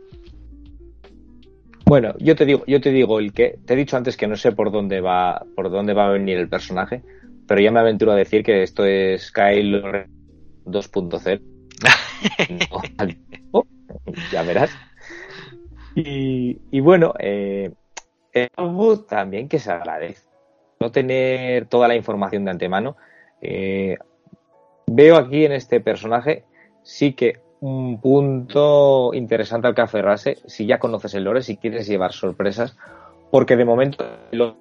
Bueno, yo te digo, yo te digo el que te he dicho antes que no sé por dónde va, por dónde va a venir el personaje, pero ya me aventuro a decir que esto es Kyle 2.0. ya verás. Y, y bueno, eh, algo también que se agradece. No tener toda la información de antemano. Eh, veo aquí en este personaje sí que un punto interesante al que aferrarse si ya conoces el lore, si quieres llevar sorpresas, porque de momento lo,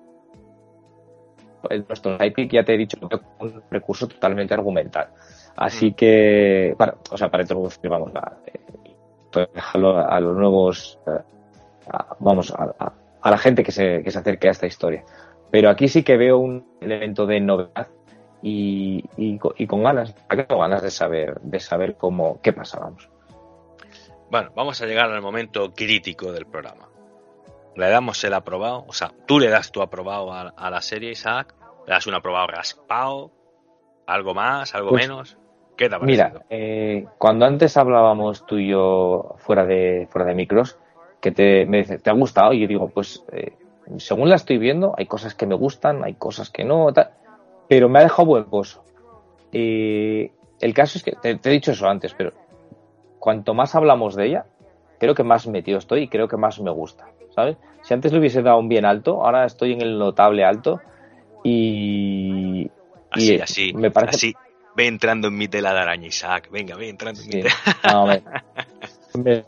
nuestro Hypic ya te he dicho que es un recurso totalmente argumental. Así mm. que, para, o sea, para introducir, vamos, a, eh, a, los nuevos, eh, vamos, a, a, la gente que se, que se acerque a esta historia. Pero aquí sí que veo un elemento de novedad y, y, con ganas, con ganas de saber, de saber cómo, qué pasa, vamos. Bueno, vamos a llegar al momento crítico del programa. Le damos el aprobado, o sea, tú le das tu aprobado a, la serie, Isaac, le das un aprobado raspado, algo más, algo pues, menos. ¿Qué te ha Mira, eh, cuando antes hablábamos tú y yo fuera de, fuera de micros, que te, me dice, ¿te ha gustado? Y yo digo, pues eh, según la estoy viendo, hay cosas que me gustan, hay cosas que no, tal pero me ha dejado buen pozo. Y el caso es que, te, he dicho eso antes, pero cuanto más hablamos de ella, creo que más metido estoy y creo que más me gusta, ¿sabes? Si antes le hubiese dado un bien alto, ahora estoy en el notable alto y... Así, así, me parece... así. Ve entrando en mi tela de araña, Isaac. Venga, ve entrando en mi tela. No, me, me,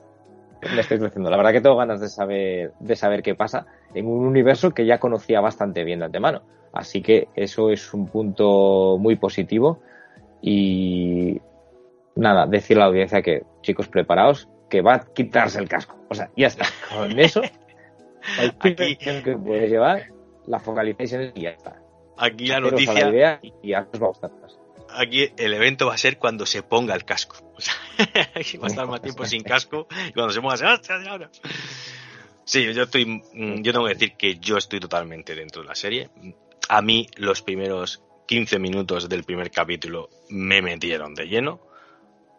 me, estoy creciendo. La verdad que tengo ganas de saber, de saber qué pasa en un universo que ya conocía bastante bien de antemano. Así que eso es un punto muy positivo y nada, decir a la audiencia que chicos preparados, que va a quitarse el casco. O sea, ya está. Con eso, aquí que puedes llevar, la focalizáis en y ya está. Aquí la noticia. y, ya os va a gustar más. Aquí el evento va a ser cuando se ponga el casco. O sea, va a estar más tiempo sin casco y cuando se ponga, ¡ah, Sí, yo estoy, mm, yo tengo que decir que yo estoy totalmente dentro de la serie a mí los primeros 15 minutos del primer capítulo me metieron de lleno.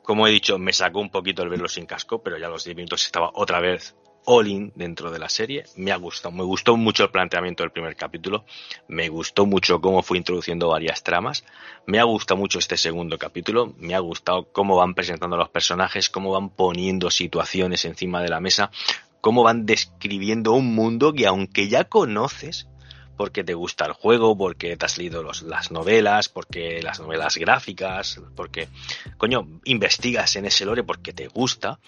Como he dicho, me sacó un poquito el verlo sin casco, pero ya a los 10 minutos estaba otra vez all in dentro de la serie. Me ha gustado, me gustó mucho el planteamiento del primer capítulo, me gustó mucho cómo fue introduciendo varias tramas, me ha gustado mucho este segundo capítulo, me ha gustado cómo van presentando los personajes, cómo van poniendo situaciones encima de la mesa, cómo van describiendo un mundo que aunque ya conoces, porque te gusta el juego, porque te has leído los, las novelas, porque las novelas gráficas, porque, coño, investigas en ese lore porque te gusta,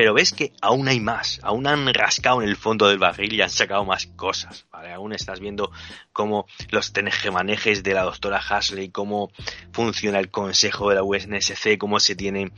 pero ves que aún hay más, aún han rascado en el fondo del barril y han sacado más cosas, ¿vale? Aún estás viendo cómo los tenejemanejes de la doctora Hasley, cómo funciona el consejo de la UNSC, cómo se tienen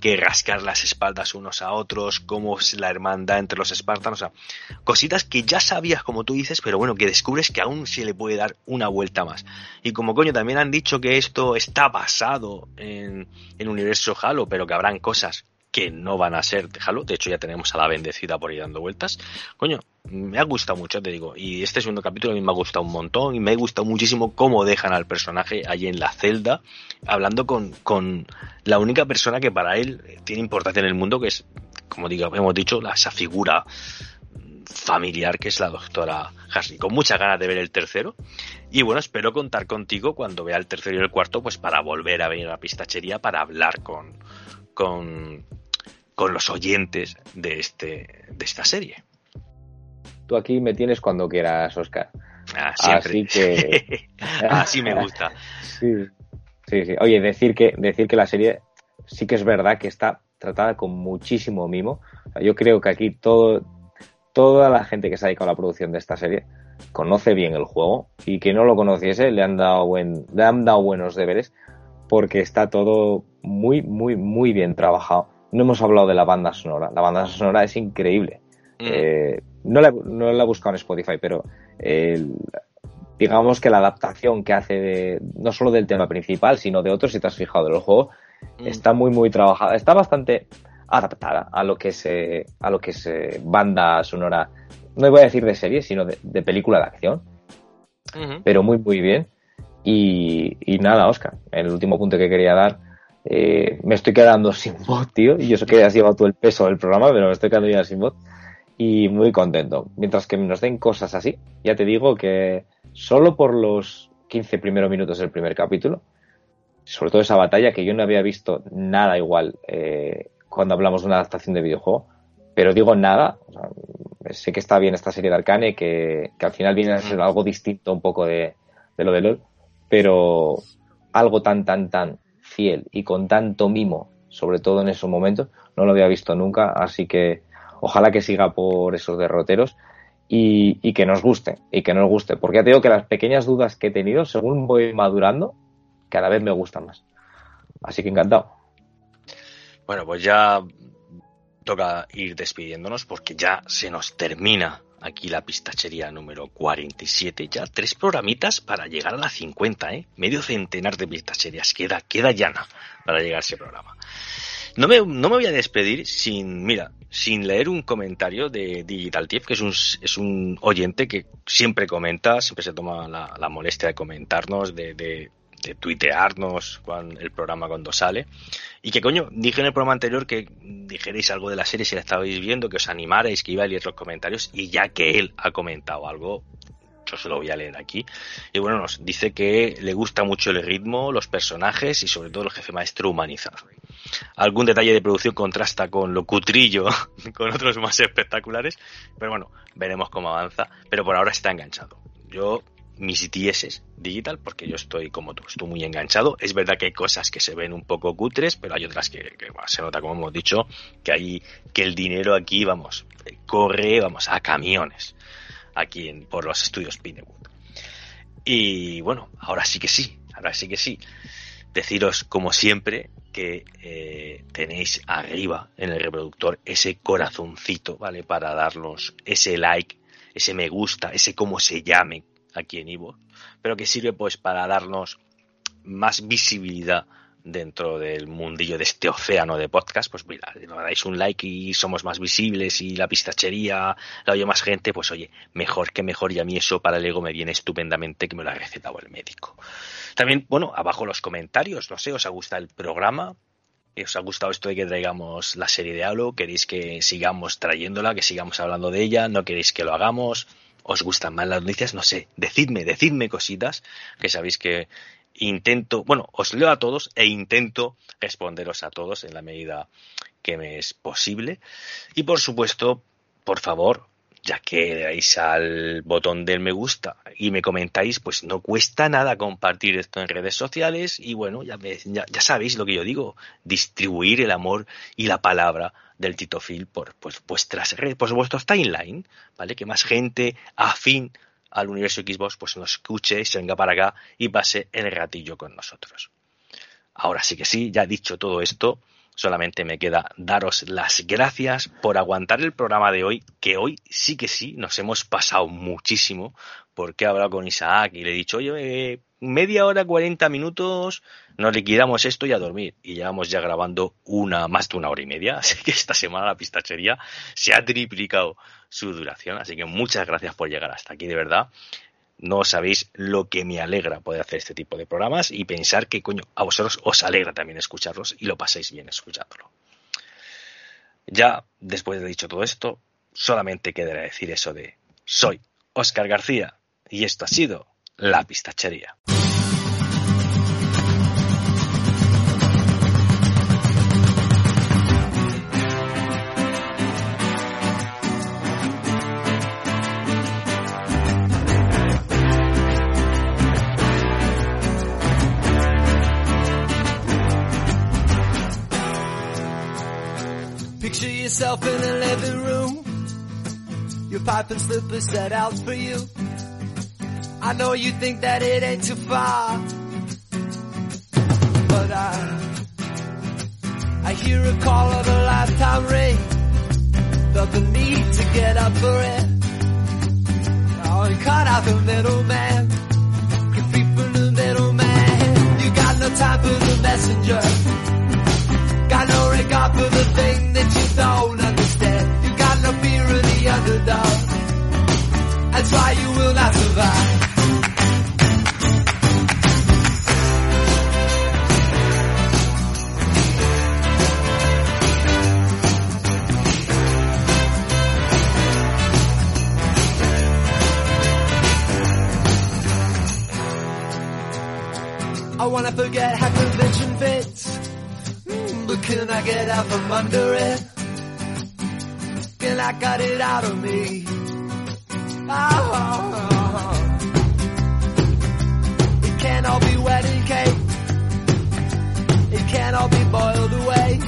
que rascar las espaldas unos a otros, cómo es la hermandad entre los espartanos, o sea, cositas que ya sabías como tú dices, pero bueno, que descubres que aún se le puede dar una vuelta más. Y como coño, también han dicho que esto está basado en el universo Halo, pero que habrán cosas que no van a ser de Halo. De hecho, ya tenemos a la bendecida por ahí dando vueltas. Coño, me ha gustado mucho, te digo. Y este segundo capítulo a mí me ha gustado un montón y me ha gustado muchísimo cómo dejan al personaje ahí en la celda, hablando con, con la única persona que para él tiene importancia en el mundo, que es, como digo, hemos dicho, la, esa figura familiar que es la doctora Harsley. Con muchas ganas de ver el tercero. Y bueno, espero contar contigo cuando vea el tercero y el cuarto, pues para volver a venir a la pistachería para hablar con, con, con los oyentes de, este, de esta serie. Tú aquí me tienes cuando quieras, Oscar. Ah, Así que. Así me gusta. Sí. sí, sí. Oye, decir que, decir que la serie sí que es verdad que está tratada con muchísimo mimo. yo creo que aquí todo, toda la gente que se ha dedicado a la producción de esta serie conoce bien el juego y que no lo conociese le han dado, buen, le han dado buenos deberes porque está todo muy, muy, muy bien trabajado. No hemos hablado de la banda sonora. La banda sonora es increíble. Mm. Eh, no, la, no la he buscado en Spotify, pero digamos que la adaptación que hace de, no solo del tema principal, sino de otros, si te has fijado del juego, mm. está muy, muy trabajada. Está bastante adaptada a lo que es, a lo que es banda sonora, no voy a decir de serie, sino de, película de acción. Pero muy, muy bien. Y, nada, Oscar, el último punto que quería dar, eh, me estoy quedando sin voz, tío. Y yo sé que has llevado todo el peso del programa, pero me estoy quedando ya sin voz y muy contento. Mientras que nos den cosas así, ya te digo que solo por los 15 primeros minutos del primer capítulo, sobre todo esa batalla que yo no había visto nada igual eh, cuando hablamos de una adaptación de videojuego, pero digo nada, sé que está bien esta serie de Arcane, que, que, al final viene a ser algo distinto un poco de, de lo de LOL, pero algo tan, tan, tan fiel y con tanto mimo, sobre todo en esos momentos, no lo había visto nunca, así que Ojalá que siga por esos derroteros y, que nos guste, y que nos guste. Porque ya te digo que las pequeñas dudas que he tenido, según voy madurando, cada vez me gustan más. Así que encantado. Bueno, pues ya toca ir despidiéndonos porque ya se nos termina aquí la pistachería número 47. Ya tres programitas para llegar a la 50, ¿eh? Medio centenar de pistacherías. Queda, queda llana para llegar a ese programa. No me, no me voy a despedir sin, mira, sin leer un comentario de Digital Tief, que es un, es un oyente que siempre comenta, siempre se toma la, molestia de comentarnos, de, de tuitearnos el programa cuando sale. Y que coño, dije en el programa anterior que dijerais algo de la serie si la estabais viendo, que os animarais, que iba a leer los comentarios, y ya que él ha comentado algo, yo se lo voy a leer aquí. Y bueno, nos dice que le gusta mucho el ritmo, los personajes y sobre todo el jefe maestro humanizado algún detalle de producción contrasta con lo cutrillo, con otros más espectaculares, pero bueno, veremos cómo avanza, pero por ahora está enganchado. Yo mis DSs digital porque yo estoy como tú, estoy muy enganchado. Es verdad que hay cosas que se ven un poco cutres, pero hay otras que, se nota, como hemos dicho, que hay que el dinero aquí, vamos, corre, vamos, a camiones aquí por los estudios Pinewood. Y bueno, ahora sí que sí, ahora sí que sí. Deciros, como siempre, que eh, tenéis arriba en el reproductor ese corazoncito, ¿vale? Para darnos ese like, ese me gusta, ese como se llame aquí en Ivo, pero que sirve pues para darnos más visibilidad dentro del mundillo de este océano de podcast, pues mira, nos dais un like y somos más visibles y la pistachería la oye más gente, pues oye, mejor que mejor y a mí eso para el ego me viene estupendamente que me lo ha recetado el médico. También, bueno, abajo los comentarios, no sé, ¿os ha gustado el programa? ¿Os ha gustado esto de que traigamos la serie de Halo? ¿Queréis que sigamos trayéndola, que sigamos hablando de ella? ¿No queréis que lo hagamos? ¿Os gustan más las noticias? No sé, decidme, decidme cositas, que sabéis que intento, bueno, os leo a todos e intento responderos a todos en la medida que me es posible. Y por supuesto, por favor, ya que le dais al botón del me gusta y me comentáis, pues no cuesta nada compartir esto en redes sociales y bueno, ya, ya, sabéis lo que yo digo, distribuir el amor y la palabra del Tito Phil por pues, vuestras redes, por vuestros timeline, ¿vale? Que más gente afín al universo Xbox pues nos escuche, se venga para acá y pase el ratillo con nosotros. Ahora sí que sí, ya dicho todo esto, Solamente me queda daros las gracias por aguantar el programa de hoy, que hoy sí que sí, nos hemos pasado muchísimo, porque he hablado con Isaac y le he dicho, oye, media hora, 40 minutos, nos liquidamos esto y a dormir. Y llevamos ya grabando una, más de una hora y media, así que esta semana la pistachería se ha triplicado su duración, así que muchas gracias por llegar hasta aquí, de verdad no sabéis lo que me alegra poder hacer este tipo de programas y pensar que, coño, a vosotros os alegra también escucharlos y lo paséis bien escuchándolo. Ya, después de dicho todo esto, solamente quedará decir eso de soy Oscar García y esto ha sido La Pistachería. Yourself in a living room. Your pipe and slippers set out for you. I know you think that it ain't too far. But I, I hear a call of a lifetime ring. Felt the need to get up for it. Oh, you cut out the middleman. You're free from the middleman. You got no time for the messenger. Underdog. That's why you will not survive. I wanna forget how convention fits. Mm, But can I get out from under it? Can I got it out of me? Oh, it can't all be wedding cake. It can't all be boiled away.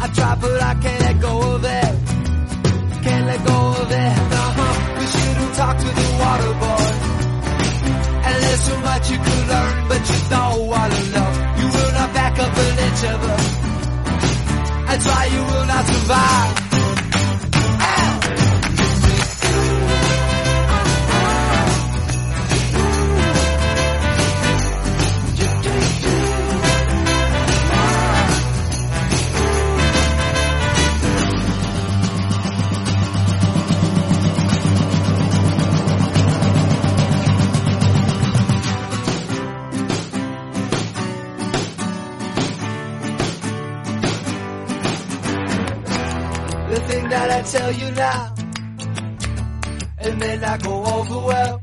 I try but I can't let go of it. Can't let go of it. Uh-huh. We shouldn't talk to the water boy. And there's so much you could learn, but you don't wanna know. You will not back up an inch of it. That's why you will not survive. Tell you now, it may not go over well.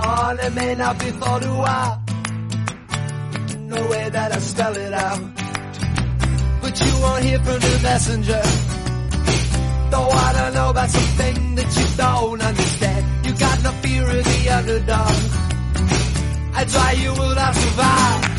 Oh, and it may not be thought a while. No way that I spell it out. But you won't hear from the messenger. Though I Don't know about something that you don't understand. You got no fear of the underdog. That's why you will not survive.